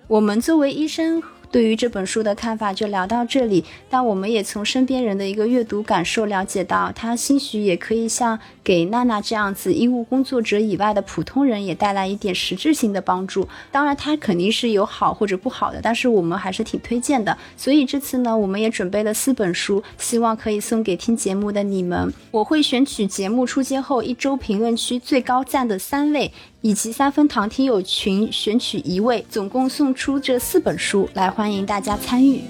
我们作为医生。对于这本书的看法就聊到这里，但我们也从身边人的一个阅读感受了解到，他兴许也可以像给娜娜这样子医务工作者以外的普通人也带来一点实质性的帮助。当然，它肯定是有好或者不好的，但是我们还是挺推荐的。所以这次呢，我们也准备了四本书，希望可以送给听节目的你们。我会选取节目出街后一周评论区最高赞的三位。以及三分堂听友群选取一位，总共送出这四本书，来欢迎大家参与。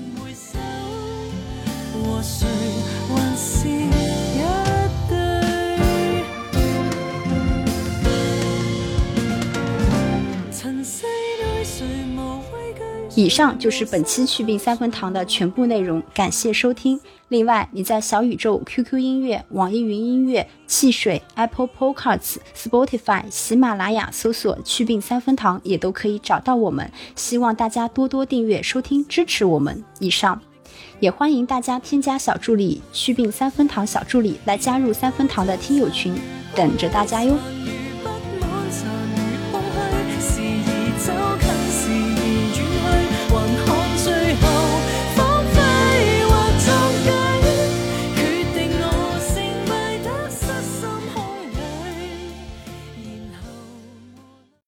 以上就是本期祛病三分堂的全部内容，感谢收听。另外，你在小宇宙、QQ 音乐、网易云音乐、汽水、Apple Podcasts、Spotify、喜马拉雅搜索“祛病三分堂”也都可以找到我们。希望大家多多订阅、收听、支持我们。以上，也欢迎大家添加小助理“祛病三分堂”小助理来加入三分堂的听友群，等着大家哟。